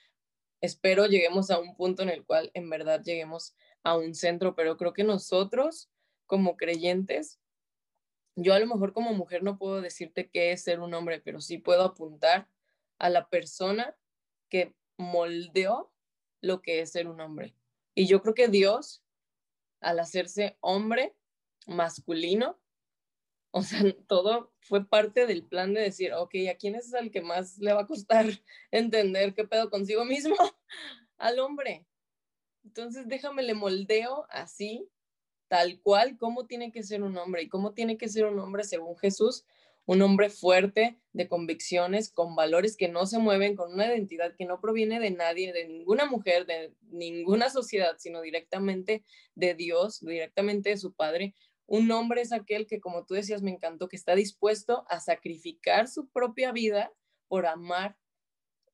espero lleguemos a un punto en el cual en verdad lleguemos a un centro, pero creo que nosotros como creyentes yo a lo mejor como mujer no puedo decirte qué es ser un hombre, pero sí puedo apuntar a la persona que moldeó lo que es ser un hombre. Y yo creo que Dios, al hacerse hombre masculino, o sea, todo fue parte del plan de decir, ok, ¿a quién es el que más le va a costar entender qué pedo consigo mismo? Al hombre. Entonces déjame le moldeo así tal cual cómo tiene que ser un hombre y cómo tiene que ser un hombre según Jesús, un hombre fuerte, de convicciones, con valores que no se mueven, con una identidad que no proviene de nadie, de ninguna mujer, de ninguna sociedad, sino directamente de Dios, directamente de su Padre. Un hombre es aquel que, como tú decías, me encantó, que está dispuesto a sacrificar su propia vida por amar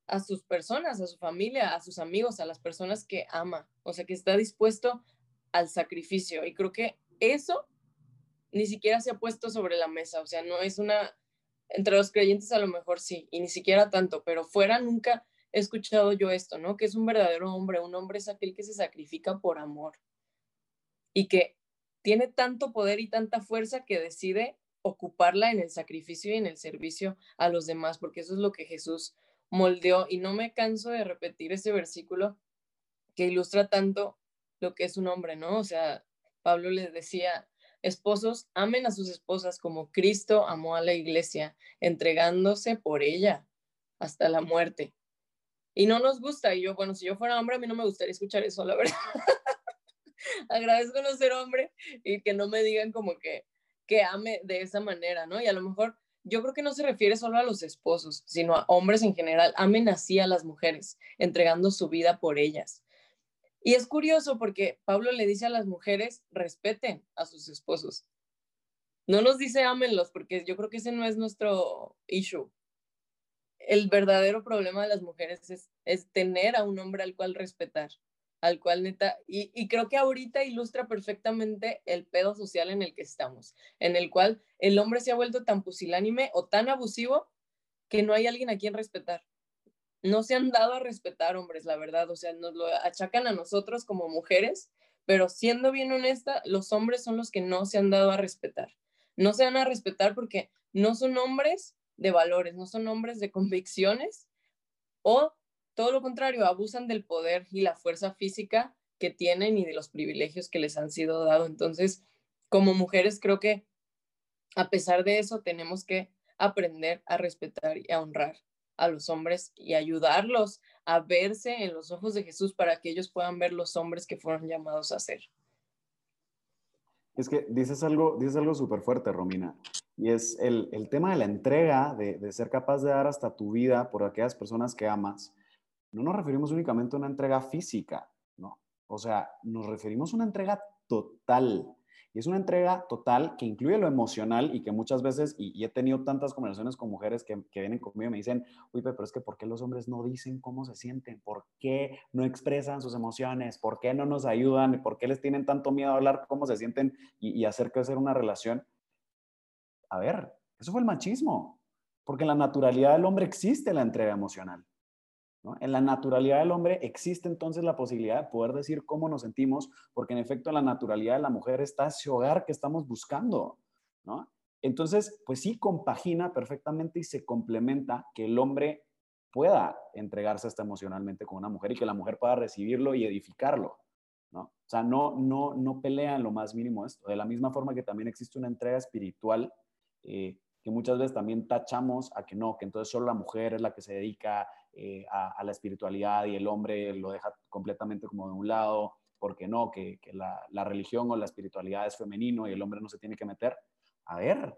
a sus personas, a su familia, a sus amigos, a las personas que ama. O sea, que está dispuesto al sacrificio. Y creo que eso ni siquiera se ha puesto sobre la mesa. O sea, no es una, entre los creyentes a lo mejor sí, y ni siquiera tanto, pero fuera nunca he escuchado yo esto, ¿no? Que es un verdadero hombre. Un hombre es aquel que se sacrifica por amor y que tiene tanto poder y tanta fuerza que decide ocuparla en el sacrificio y en el servicio a los demás, porque eso es lo que Jesús moldeó. Y no me canso de repetir ese versículo que ilustra tanto lo que es un hombre, ¿no? O sea, Pablo les decía, esposos, amen a sus esposas como Cristo amó a la iglesia, entregándose por ella hasta la muerte. Y no nos gusta, y yo, bueno, si yo fuera hombre, a mí no me gustaría escuchar eso, la verdad. Agradezco no ser hombre y que no me digan como que, que ame de esa manera, ¿no? Y a lo mejor yo creo que no se refiere solo a los esposos, sino a hombres en general. Amen así a las mujeres, entregando su vida por ellas. Y es curioso porque Pablo le dice a las mujeres, respeten a sus esposos. No nos dice ámenlos, porque yo creo que ese no es nuestro issue. El verdadero problema de las mujeres es, es tener a un hombre al cual respetar, al cual neta, y, creo que ahorita ilustra perfectamente el pedo social en el que estamos, en el cual el hombre se ha vuelto tan pusilánime o tan abusivo que no hay alguien a quien respetar no se han dado a respetar hombres, la verdad, o sea, nos lo achacan a nosotros como mujeres, pero siendo bien honesta, los hombres son los que no se han dado a respetar. No se van a respetar porque no son hombres de valores, no son hombres de convicciones o todo lo contrario, abusan del poder y la fuerza física que tienen y de los privilegios que les han sido dados. Entonces, como mujeres, creo que a pesar de eso, tenemos que aprender a respetar y a honrar a los hombres y ayudarlos a verse en los ojos de Jesús para que ellos puedan ver los hombres que fueron llamados a ser. Es que dices algo, dices algo súper fuerte, Romina, y es el, tema de la entrega, de, de, ser capaz de dar hasta tu vida por aquellas personas que amas. No nos referimos únicamente a una entrega física, ¿no? O sea, nos referimos a una entrega total, y es una entrega total que incluye lo emocional y que muchas veces, y, he tenido tantas conversaciones con mujeres que, vienen conmigo y me dicen, uy, pero es que ¿por qué los hombres no dicen cómo se sienten? ¿Por qué no expresan sus emociones? ¿Por qué no nos ayudan? ¿Por qué les tienen tanto miedo hablar cómo se sienten y, y hacer crecer una relación? A ver, eso fue el machismo, porque en la naturalidad del hombre existe la entrega emocional. En la naturalidad del hombre existe entonces la posibilidad de poder decir cómo nos sentimos, porque en efecto la naturalidad de la mujer está ese hogar que estamos buscando. Entonces, pues sí compagina perfectamente y se complementa que el hombre pueda entregarse hasta emocionalmente con una mujer y que la mujer pueda recibirlo y edificarlo. ¿no? O sea, no, no, no pelea en lo más mínimo esto. De la misma forma que también existe una entrega espiritual eh, que muchas veces también tachamos a que no, que entonces solo la mujer es la que se dedica eh, a, la espiritualidad y el hombre lo deja completamente como de un lado, porque no, que, la, religión o la espiritualidad es femenino y el hombre no se tiene que meter. A ver,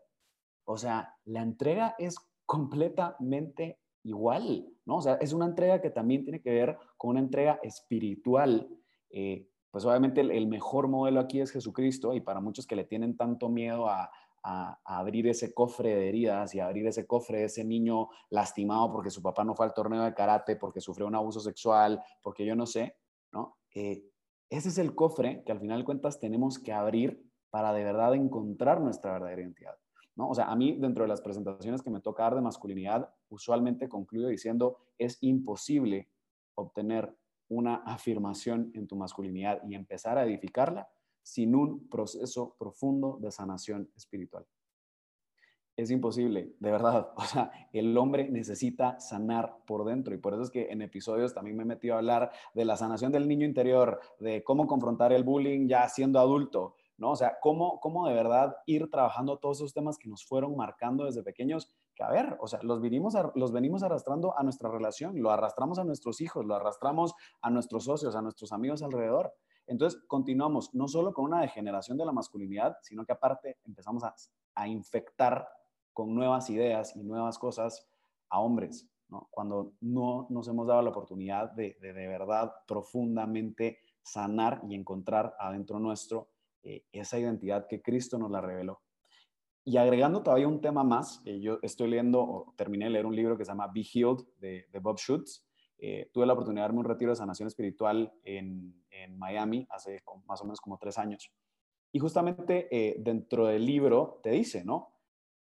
o sea, la entrega es completamente igual, ¿no? O sea, es una entrega que también tiene que ver con una entrega espiritual. Eh, pues obviamente el, mejor modelo aquí es Jesucristo y para muchos que le tienen tanto miedo a, a, abrir ese cofre de heridas y abrir ese cofre de ese niño lastimado porque su papá no fue al torneo de karate, porque sufrió un abuso sexual, porque yo no sé, ¿no? Eh, ese es el cofre que al final de cuentas tenemos que abrir para de verdad encontrar nuestra verdadera identidad. ¿no? O sea, a mí dentro de las presentaciones que me toca dar de masculinidad, usualmente concluyo diciendo, es imposible obtener una afirmación en tu masculinidad y empezar a edificarla sin un proceso profundo de sanación espiritual. Es imposible, de verdad. O sea, el hombre necesita sanar por dentro y por eso es que en episodios también me he metido a hablar de la sanación del niño interior, de cómo confrontar el bullying ya siendo adulto, ¿no? O sea, cómo, cómo de verdad ir trabajando todos esos temas que nos fueron marcando desde pequeños, que a ver, o sea, los, vinimos los venimos arrastrando a nuestra relación, lo arrastramos a nuestros hijos, lo arrastramos a nuestros socios, a nuestros amigos alrededor. Entonces, continuamos no solo con una degeneración de la masculinidad, sino que aparte empezamos a, infectar con nuevas ideas y nuevas cosas a hombres, ¿no? cuando no nos hemos dado la oportunidad de de, verdad profundamente sanar y encontrar adentro nuestro eh, esa identidad que Cristo nos la reveló. Y agregando todavía un tema más, eh, yo estoy leyendo, o terminé de leer un libro que se llama Be Healed de, de Bob Schutz. Eh, tuve la oportunidad de darme un retiro de sanación espiritual en, Miami hace más o menos como tres años. Y justamente eh, dentro del libro te dice, ¿no?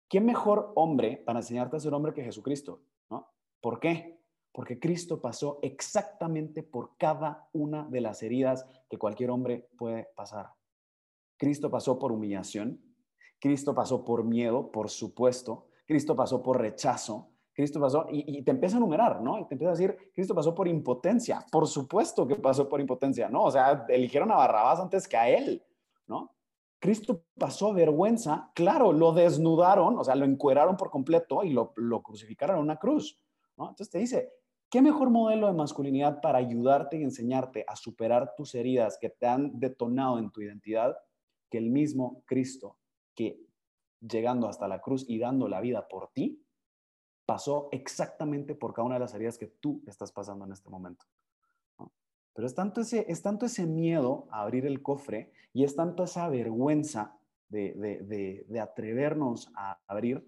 ¿Qué mejor hombre para enseñarte a ser hombre que Jesucristo? ¿no? ¿Por qué? Porque Cristo pasó exactamente por cada una de las heridas que cualquier hombre puede pasar. Cristo pasó por humillación, Cristo pasó por miedo, por supuesto, Cristo pasó por rechazo, Cristo pasó, y, te empieza a enumerar, ¿no? Y te empieza a decir, Cristo pasó por impotencia. Por supuesto que pasó por impotencia, ¿no? O sea, eligieron a Barrabás antes que a él, ¿no? Cristo pasó vergüenza, claro, lo desnudaron, o sea, lo encueraron por completo y lo, lo crucificaron en una cruz, ¿no? Entonces te dice, ¿qué mejor modelo de masculinidad para ayudarte y enseñarte a superar tus heridas que te han detonado en tu identidad que el mismo Cristo que llegando hasta la cruz y dando la vida por ti, pasó exactamente por cada una de las heridas que tú estás pasando en este momento. Pero es tanto, ese, es tanto ese miedo a abrir el cofre y es tanto esa vergüenza de, atrevernos a abrir,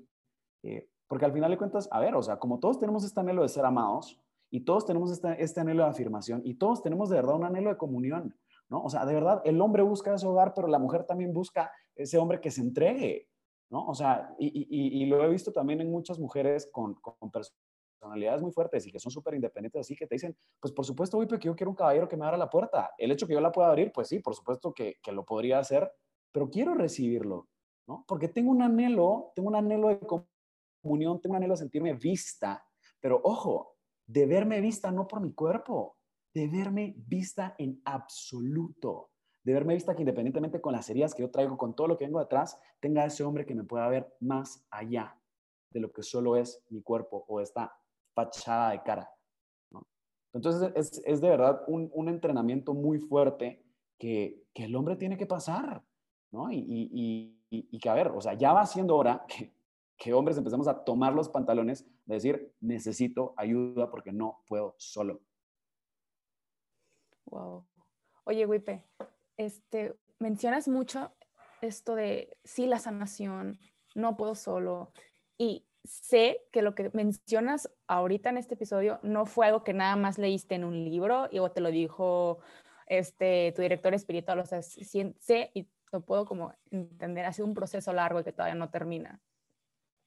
eh, porque al final de cuentas, a ver, o sea, como todos tenemos este anhelo de ser amados y todos tenemos este, este anhelo de afirmación y todos tenemos de verdad un anhelo de comunión, ¿no? O sea, de verdad, el hombre busca ese hogar, pero la mujer también busca ese hombre que se entregue, ¿no? O sea, y, lo he visto también en muchas mujeres con, personalidades muy fuertes y que son súper independientes, así que te dicen, pues por supuesto, uy, porque yo quiero un caballero que me abra la puerta. El hecho que yo la pueda abrir, pues sí, por supuesto que, que lo podría hacer, pero quiero recibirlo, ¿no? Porque tengo un anhelo, tengo un anhelo de comunión, tengo un anhelo de sentirme vista, pero ojo, de verme vista no por mi cuerpo, de verme vista en absoluto de verme vista que independientemente con las heridas que yo traigo, con todo lo que vengo detrás, tenga ese hombre que me pueda ver más allá de lo que solo es mi cuerpo o esta fachada de cara. Entonces es, es, de verdad un, un, entrenamiento muy fuerte que, que, el hombre tiene que pasar, ¿no? Y, y, y, y, que, a ver, o sea, ya va siendo hora que, que hombres empecemos a tomar los pantalones, de decir, necesito ayuda porque no puedo solo. Wow. Oye, Wipe, este, mencionas mucho esto de sí, la sanación, no puedo solo. Y sé que lo que mencionas ahorita en este episodio no fue algo que nada más leíste en un libro y o te lo dijo este, tu director espiritual. O sea, sé y lo puedo como entender, ha sido un proceso largo que todavía no termina.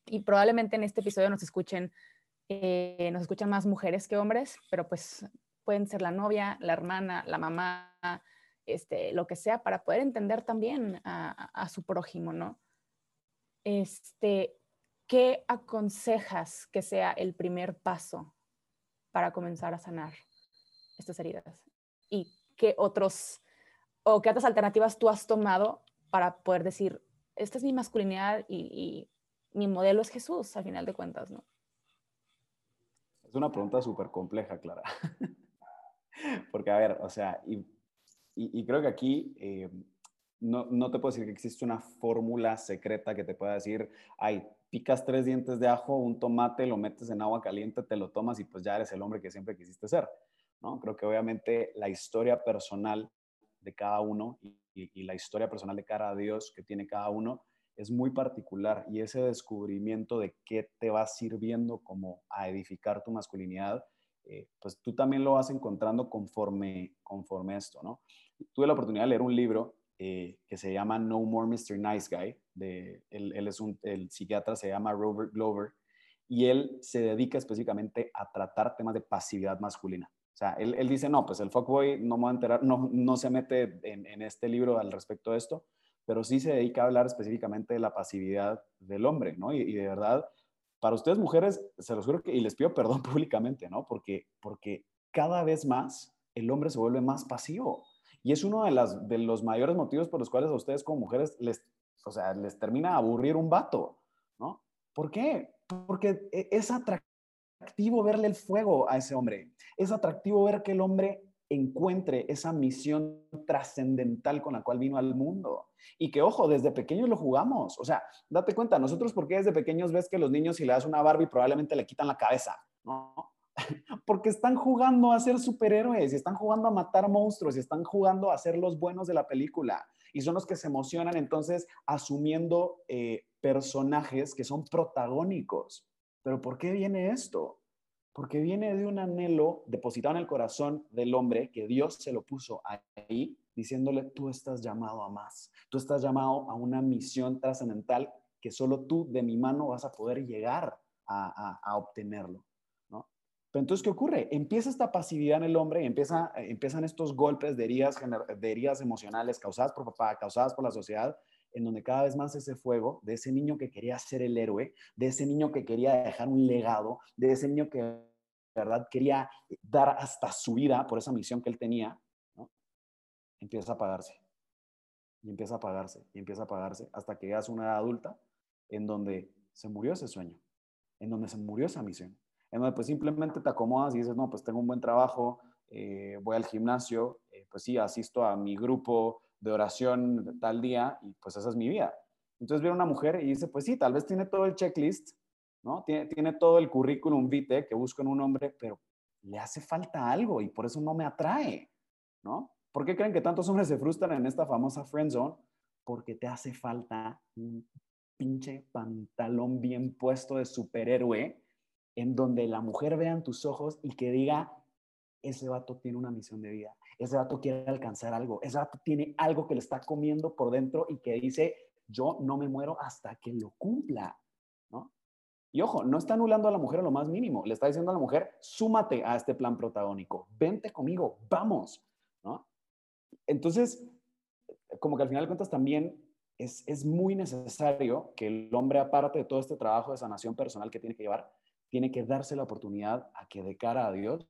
Y probablemente en este episodio nos escuchen, eh, nos escuchan más mujeres que hombres, pero pues pueden ser la novia, la hermana, la mamá, este, lo que sea, para poder entender también a, su prójimo, ¿no? Este, ¿Qué aconsejas que sea el primer paso para comenzar a sanar estas heridas? ¿Y qué otros o qué otras alternativas tú has tomado para poder decir, esta es mi masculinidad y, mi modelo es Jesús, al final de cuentas, ¿no? Es una pregunta súper compleja, Clara. Porque, a ver, o sea, y, creo que aquí eh, no, no, te puedo decir que existe una fórmula secreta que te pueda decir, ay, picas tres dientes de ajo, un tomate, lo metes en agua caliente, te lo tomas y pues ya eres el hombre que siempre quisiste ser. ¿no? Creo que obviamente la historia personal de cada uno y, la historia personal de cara a Dios que tiene cada uno es muy particular y ese descubrimiento de qué te va sirviendo como a edificar tu masculinidad, eh, pues tú también lo vas encontrando conforme, conforme esto, ¿no? Tuve la oportunidad de leer un libro eh, que se llama No More Mr. Nice Guy. De, él, es un, el psiquiatra se llama Robert Glover y él se dedica específicamente a tratar temas de pasividad masculina. O sea, él, él dice, no, pues el fuckboy no me va a enterar, no, no se mete en, en, este libro al respecto de esto, pero sí se dedica a hablar específicamente de la pasividad del hombre, ¿no? Y, y de verdad, para ustedes mujeres, se los juro que, y les pido perdón públicamente, ¿no? Porque, porque cada vez más el hombre se vuelve más pasivo. Y es uno de, las, de los mayores motivos por los cuales a ustedes como mujeres les, o sea, les termina aburrir un vato, ¿no? ¿Por qué? Porque e, es atractivo verle el fuego a ese hombre. Es atractivo ver que el hombre encuentre esa misión trascendental con la cual vino al mundo. Y que, ojo, desde pequeños lo jugamos. O sea, date cuenta, nosotros, ¿por qué desde pequeños ves que los niños, si le das una Barbie, probablemente le quitan la cabeza? ¿no? porque están jugando a ser superhéroes, y están jugando a matar monstruos, y están jugando a ser los buenos de la película. Y son los que se emocionan entonces asumiendo eh, personajes que son protagónicos. Pero ¿por qué viene esto? Porque viene de un anhelo depositado en el corazón del hombre que Dios se lo puso ahí, diciéndole, tú estás llamado a más, tú estás llamado a una misión trascendental que solo tú de mi mano vas a poder llegar a obtenerlo entonces, ¿qué ocurre? Empieza esta pasividad en el hombre empieza, empiezan estos golpes de heridas, de heridas emocionales causadas por papá, causadas por la sociedad, en donde cada vez más ese fuego de ese niño que quería ser el héroe, de ese niño que quería dejar un legado, de ese niño que de verdad quería dar hasta su vida por esa misión que él tenía, empieza a apagarse. Y empieza a apagarse, y empieza a apagarse, hasta que llegas a una edad adulta en donde se murió ese sueño, en donde se murió esa misión, en donde pues simplemente te acomodas y dices, no, pues tengo un buen trabajo, eh, voy al gimnasio, eh, pues sí, asisto a mi grupo de oración tal día y pues esa es mi vida. Entonces viene una mujer y dice, pues sí, tal vez tiene todo el checklist, ¿no? Tiene, tiene todo el currículum vitae que busco en un hombre, pero le hace falta algo y por eso no me atrae, ¿no? ¿Por qué creen que tantos hombres se frustran en esta famosa friend zone? Porque te hace falta un pinche pantalón bien puesto de superhéroe en donde la mujer vea en tus ojos y que diga, ese vato tiene una misión de vida, ese vato quiere alcanzar algo, ese vato tiene algo que le está comiendo por dentro y que dice, yo no me muero hasta que lo cumpla, ¿no? Y ojo, no está anulando a la mujer a lo más mínimo, le está diciendo a la mujer, súmate a este plan protagónico, vente conmigo, vamos, ¿no? Entonces, como que al final de cuentas también es, es muy necesario que el hombre, aparte de todo este trabajo de sanación personal que tiene que llevar, tiene que darse la oportunidad a que de cara a Dios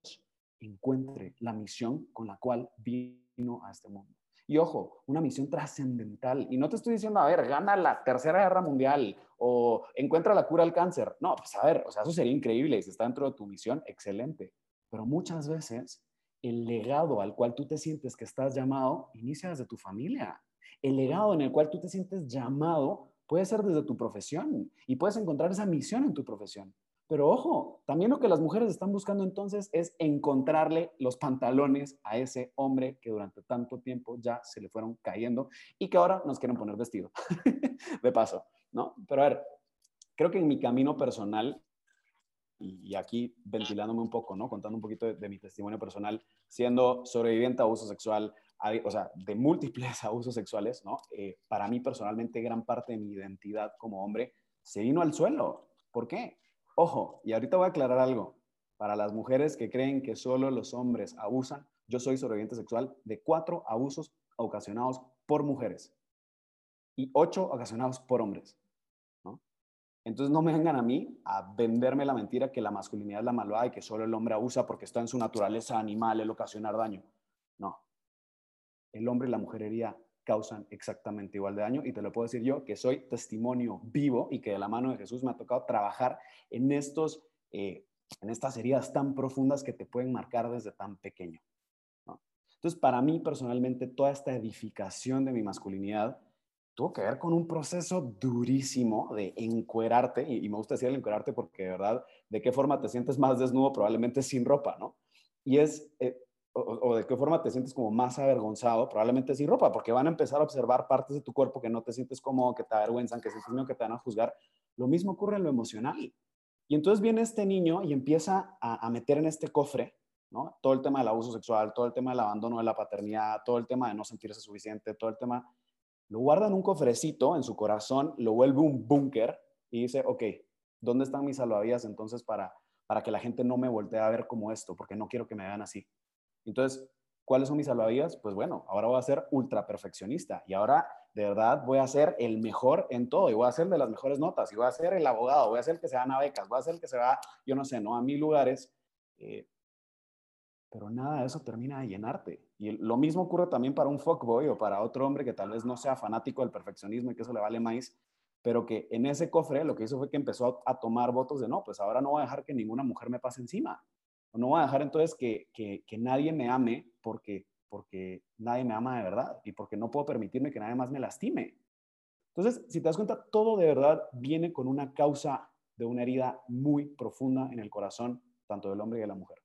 encuentre la misión con la cual vino a este mundo. Y ojo, una misión trascendental. Y no te estoy diciendo, a ver, gana la tercera guerra mundial o encuentra la cura al cáncer. No, pues a ver, o sea, eso sería increíble. Si está dentro de tu misión, excelente. Pero muchas veces el legado al cual tú te sientes que estás llamado inicia desde tu familia. El legado en el cual tú te sientes llamado puede ser desde tu profesión y puedes encontrar esa misión en tu profesión. Pero ojo, también lo que las mujeres están buscando entonces es encontrarle los pantalones a ese hombre que durante tanto tiempo ya se le fueron cayendo y que ahora nos quieren poner vestido. de paso, ¿no? Pero a ver, creo que en mi camino personal, y, aquí ventilándome un poco, ¿no? Contando un poquito de, mi testimonio personal, siendo sobreviviente a abuso sexual, o sea, de múltiples abusos sexuales, ¿no? Eh, para mí personalmente gran parte de mi identidad como hombre se vino al suelo. ¿Por qué? Ojo, y ahorita voy a aclarar algo. Para las mujeres que creen que solo los hombres abusan, yo soy sobreviviente sexual de cuatro abusos ocasionados por mujeres y ocho ocasionados por hombres. Entonces no me vengan a mí a venderme la mentira que la masculinidad es la malvada y que solo el hombre abusa porque está en su naturaleza animal el ocasionar daño. No. El hombre y la mujer mujerería causan exactamente igual de daño y te lo puedo decir yo que soy testimonio vivo y que de la mano de Jesús me ha tocado trabajar en estos eh, en estas heridas tan profundas que te pueden marcar desde tan pequeño. Entonces, para mí personalmente, toda esta edificación de mi masculinidad tuvo que ver con un proceso durísimo de encuerarte, y, y me gusta decir el encuerarte porque de verdad, de qué forma te sientes más desnudo, probablemente sin ropa, ¿no? Y es eh, o, de qué forma te sientes como más avergonzado, probablemente sin ropa, porque van a empezar a observar partes de tu cuerpo que no te sientes cómodo, que te avergüenzan, que sientes miedo, que te van a juzgar. Lo mismo ocurre en lo emocional. Y entonces viene este niño y empieza a, meter en este cofre, ¿no? Todo el tema del abuso sexual, todo el tema del abandono de la paternidad, todo el tema de no sentirse suficiente, todo el tema, lo guarda en un cofrecito en su corazón, lo vuelve un búnker y dice, ok, ¿dónde están mis salvavidas entonces para, para que la gente no me voltee a ver como esto? Porque no quiero que me vean así. Entonces, ¿cuáles son mis salvavidas? Pues bueno, ahora voy a ser ultra perfeccionista y ahora de verdad voy a ser el mejor en todo y voy a ser de las mejores notas y voy a ser el abogado, voy a ser el que se van a becas, voy a ser el que se va, yo no sé, ¿no? A mil lugares. Eh, pero nada de eso termina de llenarte. Y lo mismo ocurre también para un fuckboy o para otro hombre que tal vez no sea fanático del perfeccionismo y que eso le vale más, pero que en ese cofre lo que hizo fue que empezó a, a tomar votos de no, pues ahora no voy a dejar que ninguna mujer me pase encima no voy a dejar entonces que, que, nadie me ame porque, porque nadie me ama de verdad y porque no puedo permitirme que nadie más me lastime. Entonces, si te das cuenta, todo de verdad viene con una causa de una herida muy profunda en el corazón, tanto del hombre y de la mujer.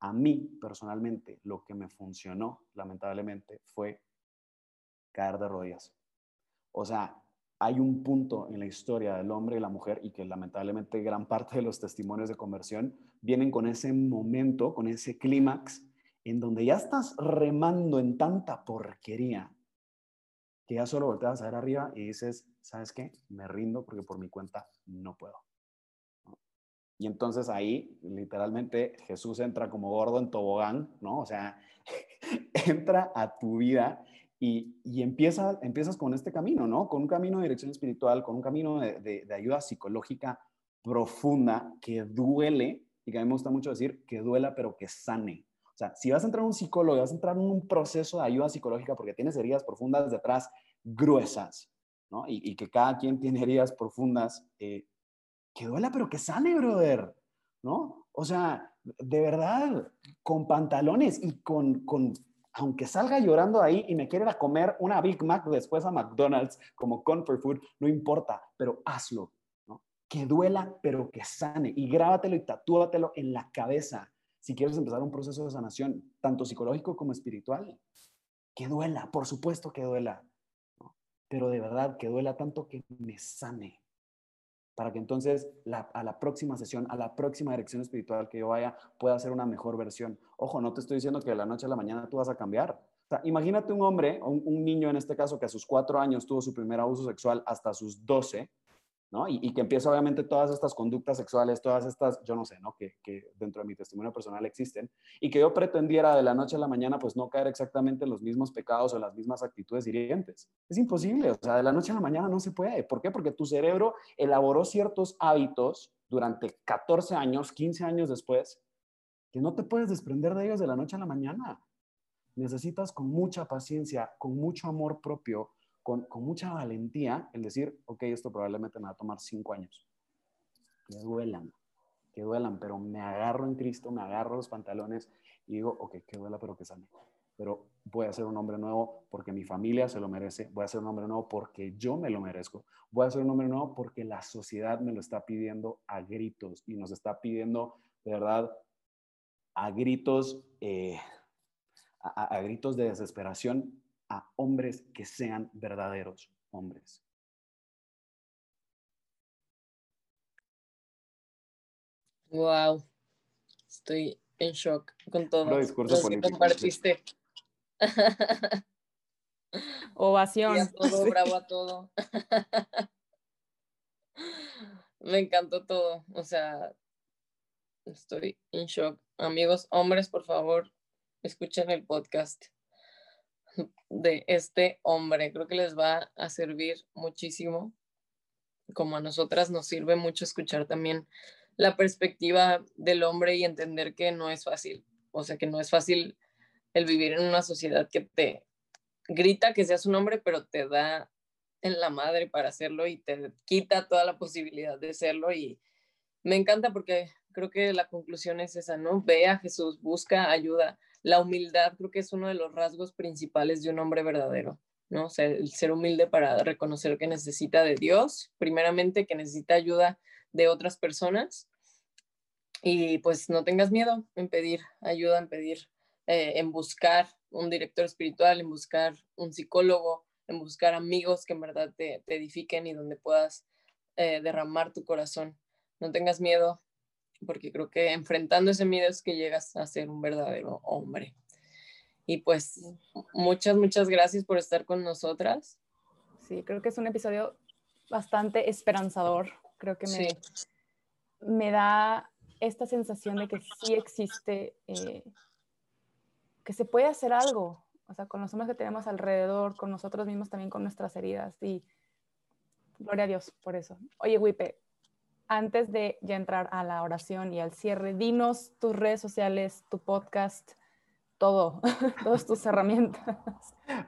A mí, personalmente, lo que me funcionó, lamentablemente, fue caer de rodillas. O sea, hay un punto en la historia del hombre y la mujer y que lamentablemente gran parte de los testimonios de conversión vienen con ese momento, con ese clímax, en donde ya estás remando en tanta porquería que ya solo volteas a ver arriba y dices, ¿sabes qué? Me rindo porque por mi cuenta no puedo. Y entonces ahí literalmente Jesús entra como gordo en tobogán, ¿no? O sea, entra a tu vida Y, y empieza, empiezas con este camino, ¿no? Con un camino de dirección espiritual, con un camino de, de, ayuda psicológica profunda que duele, y que a mí me gusta mucho decir, que duela pero que sane. O sea, si vas a entrar a un psicólogo, vas a entrar en un proceso de ayuda psicológica porque tienes heridas profundas detrás, gruesas, ¿no? Y, y que cada quien tiene heridas profundas, eh, que duela pero que sane, brother, ¿no? O sea, de verdad, con pantalones y con, con aunque salga llorando ahí y me quiera comer una Big Mac después a McDonald's como comfort food, no importa, pero hazlo. Que duela, pero que sane. Y grábatelo y tatúatelo en la cabeza si quieres empezar un proceso de sanación, tanto psicológico como espiritual. Que duela, por supuesto que duela, pero de verdad que duela tanto que me sane para que entonces a la próxima sesión, a la próxima dirección espiritual que yo vaya, pueda ser una mejor versión. Ojo, no te estoy diciendo que de la noche a la mañana tú vas a cambiar. Imagínate un hombre, un niño en este caso, que a sus cuatro años tuvo su primer abuso sexual hasta sus doce, y, que empieza obviamente todas estas conductas sexuales, todas estas, yo no sé, ¿no? Que, dentro de mi testimonio personal existen, y que yo pretendiera de la noche a la mañana pues no caer exactamente en los mismos pecados o las mismas actitudes hirientes. Es imposible, o sea, de la noche a la mañana no se puede. ¿Por qué? Porque tu cerebro elaboró ciertos hábitos durante 14 años, 15 años después, que no te puedes desprender de ellos de la noche a la mañana. Necesitas con mucha paciencia, con mucho amor propio, con, mucha valentía el decir, ok, esto probablemente me va a tomar cinco años. Que duelan, que duelan, pero me agarro en Cristo, me agarro los pantalones y digo, ok, que duela, pero que sane. Pero voy a ser un hombre nuevo porque mi familia se lo merece, voy a ser un hombre nuevo porque yo me lo merezco, voy a ser un hombre nuevo porque la sociedad me lo está pidiendo a gritos y nos está pidiendo, de verdad, a gritos, eh, a gritos de desesperación a hombres que sean verdaderos hombres. Wow, estoy en shock con todo lo que compartiste. Ovación. a todo, bravo a todo. Me encantó todo. O sea, estoy en shock. Amigos, hombres, por favor, escuchen el podcast de este hombre. Creo que les va a servir muchísimo, como a nosotras nos sirve mucho escuchar también la perspectiva del hombre y entender que no es fácil, o sea, que no es fácil el vivir en una sociedad que te grita que seas un hombre, pero te da en la madre para hacerlo y te quita toda la posibilidad de serlo y me encanta porque creo que la conclusión es esa, ¿no? Ve a Jesús, busca ayuda, la humildad creo que es uno de los rasgos principales de un hombre verdadero, ¿no? O sea, el ser humilde para reconocer que necesita de Dios, primeramente que necesita ayuda de otras personas y pues no tengas miedo en pedir ayuda, en pedir, eh, en buscar un director espiritual, en buscar un psicólogo, en buscar amigos que en verdad te, edifiquen y donde puedas eh, derramar tu corazón. No tengas miedo, porque creo que enfrentando ese miedo es que llegas a ser un verdadero hombre. Y pues muchas, muchas gracias por estar con nosotras. Sí, creo que es un episodio bastante esperanzador. Creo que me, me da esta sensación de que sí existe, eh, que se puede hacer algo, o sea, con los hombres que tenemos alrededor, con nosotros mismos también, con nuestras heridas. Y gloria a Dios por eso. Oye, Wipe, antes de ya entrar a la oración y al cierre, dinos tus redes sociales, tu podcast, todo, todas tus herramientas.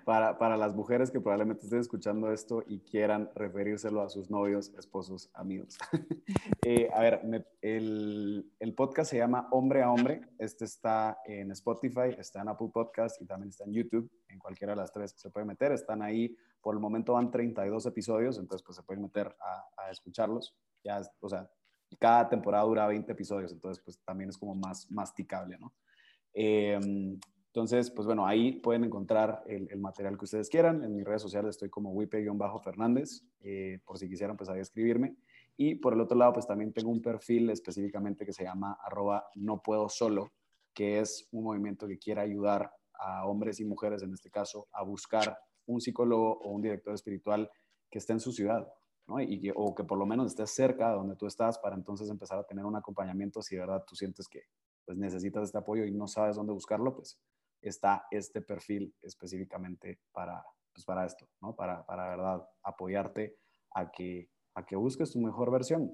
Para, para, las mujeres que probablemente estén escuchando esto y quieran referírselo a sus novios, esposos, amigos. Eh, a ver, el, el, podcast se llama Hombre a Hombre. Este está en Spotify, está en Apple Podcast y también está en YouTube. En cualquiera de las tres se puede meter. Están ahí, por el momento van 32 episodios, entonces pues se pueden meter a, a escucharlos o sea, cada temporada dura 20 episodios, entonces pues también es como más masticable, ¿no? Em, entonces, pues bueno, ahí pueden encontrar el, material que ustedes quieran. En mis redes sociales estoy como wipe-fernández, eh, por si quisieran pues ahí escribirme. Y por el otro lado, pues también tengo un perfil específicamente que se llama arroba no puedo solo, que es un movimiento que quiere ayudar a hombres y mujeres, en este caso, a buscar un psicólogo o un director espiritual que esté en su ciudad, y o que por lo menos estés cerca de donde tú estás para entonces empezar a tener un acompañamiento si de verdad tú sientes que pues, necesitas este apoyo y no sabes dónde buscarlo, pues está este perfil específicamente para, pues para esto, ¿no? Para, para verdad apoyarte a que, a que busques tu mejor versión,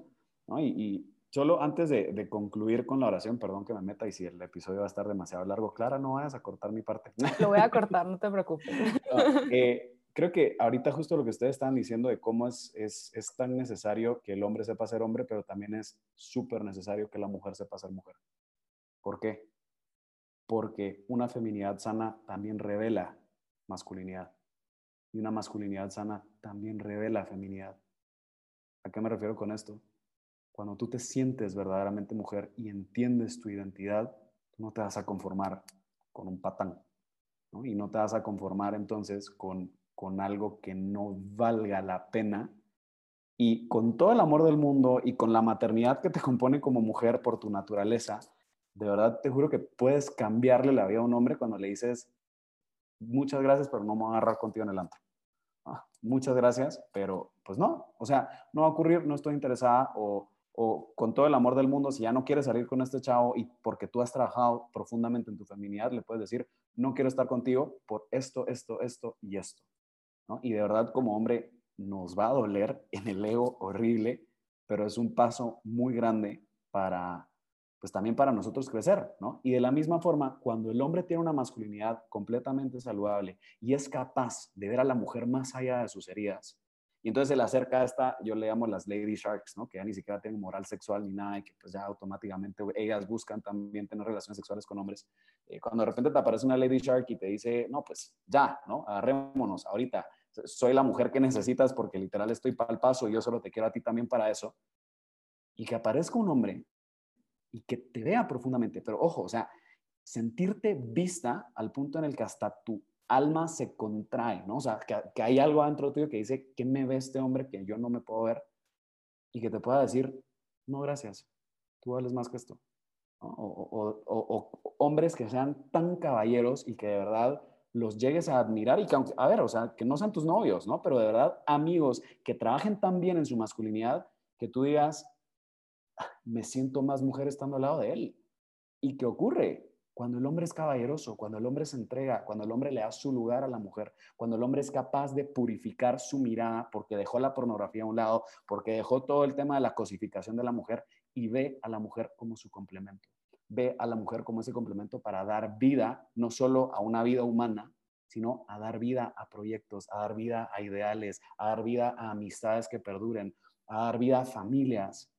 ¿no? Y, y solo antes de, de, concluir con la oración, perdón que me meta y si el episodio va a estar demasiado largo, Clara, no vayas a cortar mi parte. Lo voy a cortar, no te preocupes. No, eh, creo que ahorita justo lo que ustedes están diciendo de cómo es, es, es tan necesario que el hombre sepa ser hombre, pero también es súper necesario que la mujer sepa ser mujer. ¿Por qué? Porque una feminidad sana también revela masculinidad y una masculinidad sana también revela feminidad. ¿A qué me refiero con esto? Cuando tú te sientes verdaderamente mujer y entiendes tu identidad, no te vas a conformar con un patán, ¿no? Y no te vas a conformar entonces con con algo que no valga la pena y con todo el amor del mundo y con la maternidad que te compone como mujer por tu naturaleza, de verdad te juro que puedes cambiarle la vida a un hombre cuando le dices, muchas gracias, pero no me voy a agarrar contigo en el antro. Ah, muchas gracias, pero pues no, o sea, no va a ocurrir, no estoy interesada o, o con todo el amor del mundo, si ya no quieres salir con este chavo y porque tú has trabajado profundamente en tu feminidad, le puedes decir, no quiero estar contigo por esto, esto, esto y esto. Y de verdad como hombre nos va a doler en el ego horrible, pero es un paso muy grande para, pues también para nosotros crecer, ¿no? Y de la misma forma, cuando el hombre tiene una masculinidad completamente saludable y es capaz de ver a la mujer más allá de sus heridas, y entonces se le acerca a esta, yo le llamo las lady sharks, ¿no? Que ya ni siquiera tienen moral sexual ni nada y que pues ya automáticamente ellas buscan también tener relaciones sexuales con hombres. Eh, cuando de repente te aparece una lady shark y te dice, no, pues ya, ¿no? Agarrémonos ahorita. Soy la mujer que necesitas porque literal estoy para el paso y yo solo te quiero a ti también para eso. Y que aparezca un hombre y que te vea profundamente, pero ojo, o sea, sentirte vista al punto en el que hasta tú alma se contrae, ¿no? O sea, que, hay algo adentro tuyo que dice, ¿qué me ve este hombre que yo no me puedo ver? Y que te pueda decir, no, gracias, tú vales más que esto. O, hombres que sean tan caballeros y que de verdad los llegues a admirar y que, a ver, o sea, que no sean tus novios, ¿no? Pero de verdad amigos que trabajen tan bien en su masculinidad que tú digas, ah, me siento más mujer estando al lado de él. ¿Y qué ocurre? Cuando el hombre es caballeroso, cuando el hombre se entrega, cuando el hombre le da su lugar a la mujer, cuando el hombre es capaz de purificar su mirada porque dejó la pornografía a un lado, porque dejó todo el tema de la cosificación de la mujer y ve a la mujer como su complemento. Ve a la mujer como ese complemento para dar vida, no solo a una vida humana, sino a dar vida a proyectos, a dar vida a ideales, a dar vida a amistades que perduren, a dar vida a familias.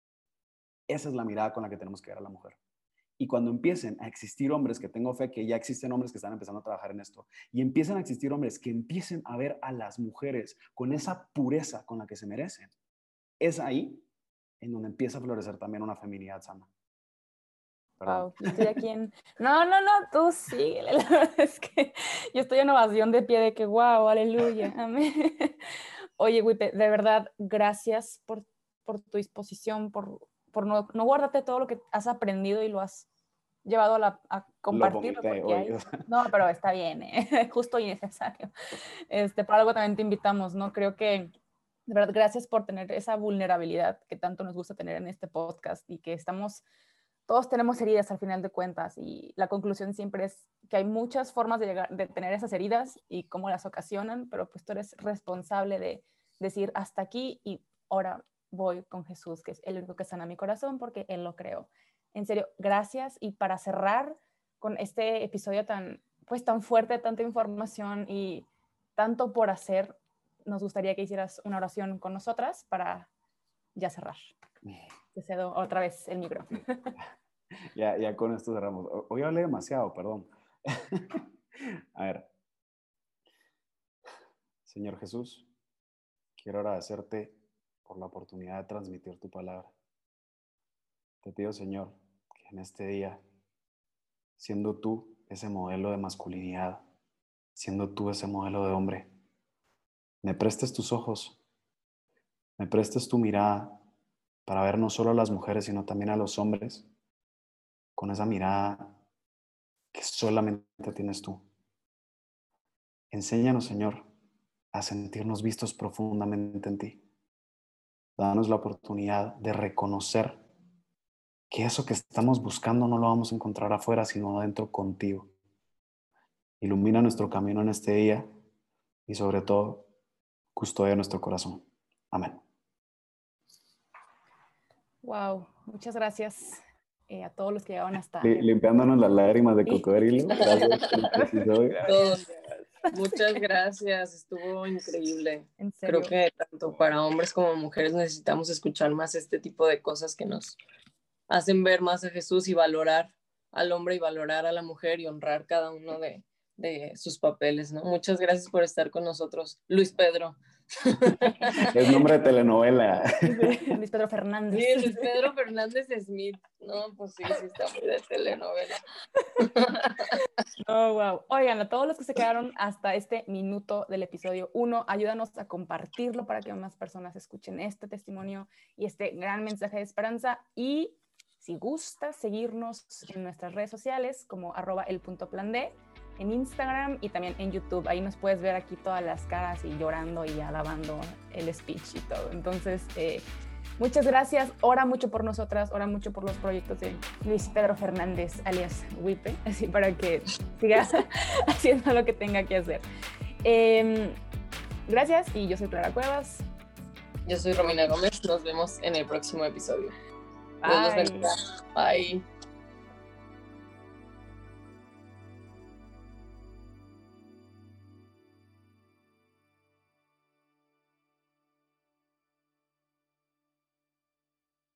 Esa es la mirada con la que tenemos que ver a la mujer. Y cuando empiecen a existir hombres, que tengo fe que ya existen hombres que están empezando a trabajar en esto, y empiezan a existir hombres que empiecen a ver a las mujeres con esa pureza con la que se merecen, es ahí en donde empieza a florecer también una feminidad sana. Wow, estoy aquí en... No, no, no, tú sí. La verdad es que yo estoy en ovación de pie de que, wow, aleluya, amén. Oye, Wipe, de verdad, gracias por, por tu disposición, por, por no, no guardarte todo lo que has aprendido y lo has llevado a, la, a compartirlo. no, pero está bien, ¿eh? justo y necesario. Este, por algo también te invitamos, ¿no? Creo que, de verdad, gracias por tener esa vulnerabilidad que tanto nos gusta tener en este podcast y que estamos, todos tenemos heridas al final de cuentas y la conclusión siempre es que hay muchas formas de, llegar, de tener esas heridas y cómo las ocasionan, pero pues tú eres responsable de decir hasta aquí y ahora voy con Jesús, que es el único que sana mi corazón porque Él lo creó. En serio, gracias. Y para cerrar con este episodio tan, pues, tan fuerte, tanta información y tanto por hacer, nos gustaría que hicieras una oración con nosotras para ya cerrar. Te cedo otra vez el micro. Ya, ya con esto cerramos. Hoy hablé demasiado, perdón. A ver. Señor Jesús, quiero agradecerte por la oportunidad de transmitir tu palabra. Te pido, Señor, que en este día, siendo tú ese modelo de masculinidad, siendo tú ese modelo de hombre, me prestes tus ojos, me prestes tu mirada para ver no solo a las mujeres, sino también a los hombres, con esa mirada que solamente tienes tú. Enséñanos, Señor, a sentirnos vistos profundamente en ti. Danos la oportunidad de reconocer que eso que estamos buscando no lo vamos a encontrar afuera, sino adentro contigo. ilumina nuestro camino en este día y sobre todo, custodia nuestro corazón. Amén. Wow, muchas gracias eh, a todos los que llegaron hasta. limpiándonos las lágrimas de cocodrilo. Gracias Muchas gracias, estuvo increíble. Creo que tanto para hombres como mujeres necesitamos escuchar más este tipo de cosas que nos hacen ver más a Jesús y valorar al hombre y valorar a la mujer y honrar cada uno de, de sus papeles, ¿no? Muchas gracias por estar con nosotros, Luis Pedro. Es nombre de telenovela. Luis Pedro Fernández. Sí, Luis Pedro Fernández Smith. No, pues sí, sí está muy de telenovela. Oh, wow. Oigan, a todos los que se quedaron hasta este minuto del episodio 1, ayúdanos a compartirlo para que más personas escuchen este testimonio y este gran mensaje de esperanza. Y si gusta, seguirnos en nuestras redes sociales como arroba el punto plan D en Instagram y también en YouTube. Ahí nos puedes ver aquí todas las caras y llorando y alabando el speech y todo. Entonces, eh, muchas gracias. Ora mucho por nosotras, ora mucho por los proyectos de Luis Pedro Fernández, alias Wipe, así para que sigas haciendo lo que tenga que hacer. Em, gracias y yo soy Clara Cuevas. Yo soy Romina Gómez. Nos vemos en el próximo episodio. Bye. Bye.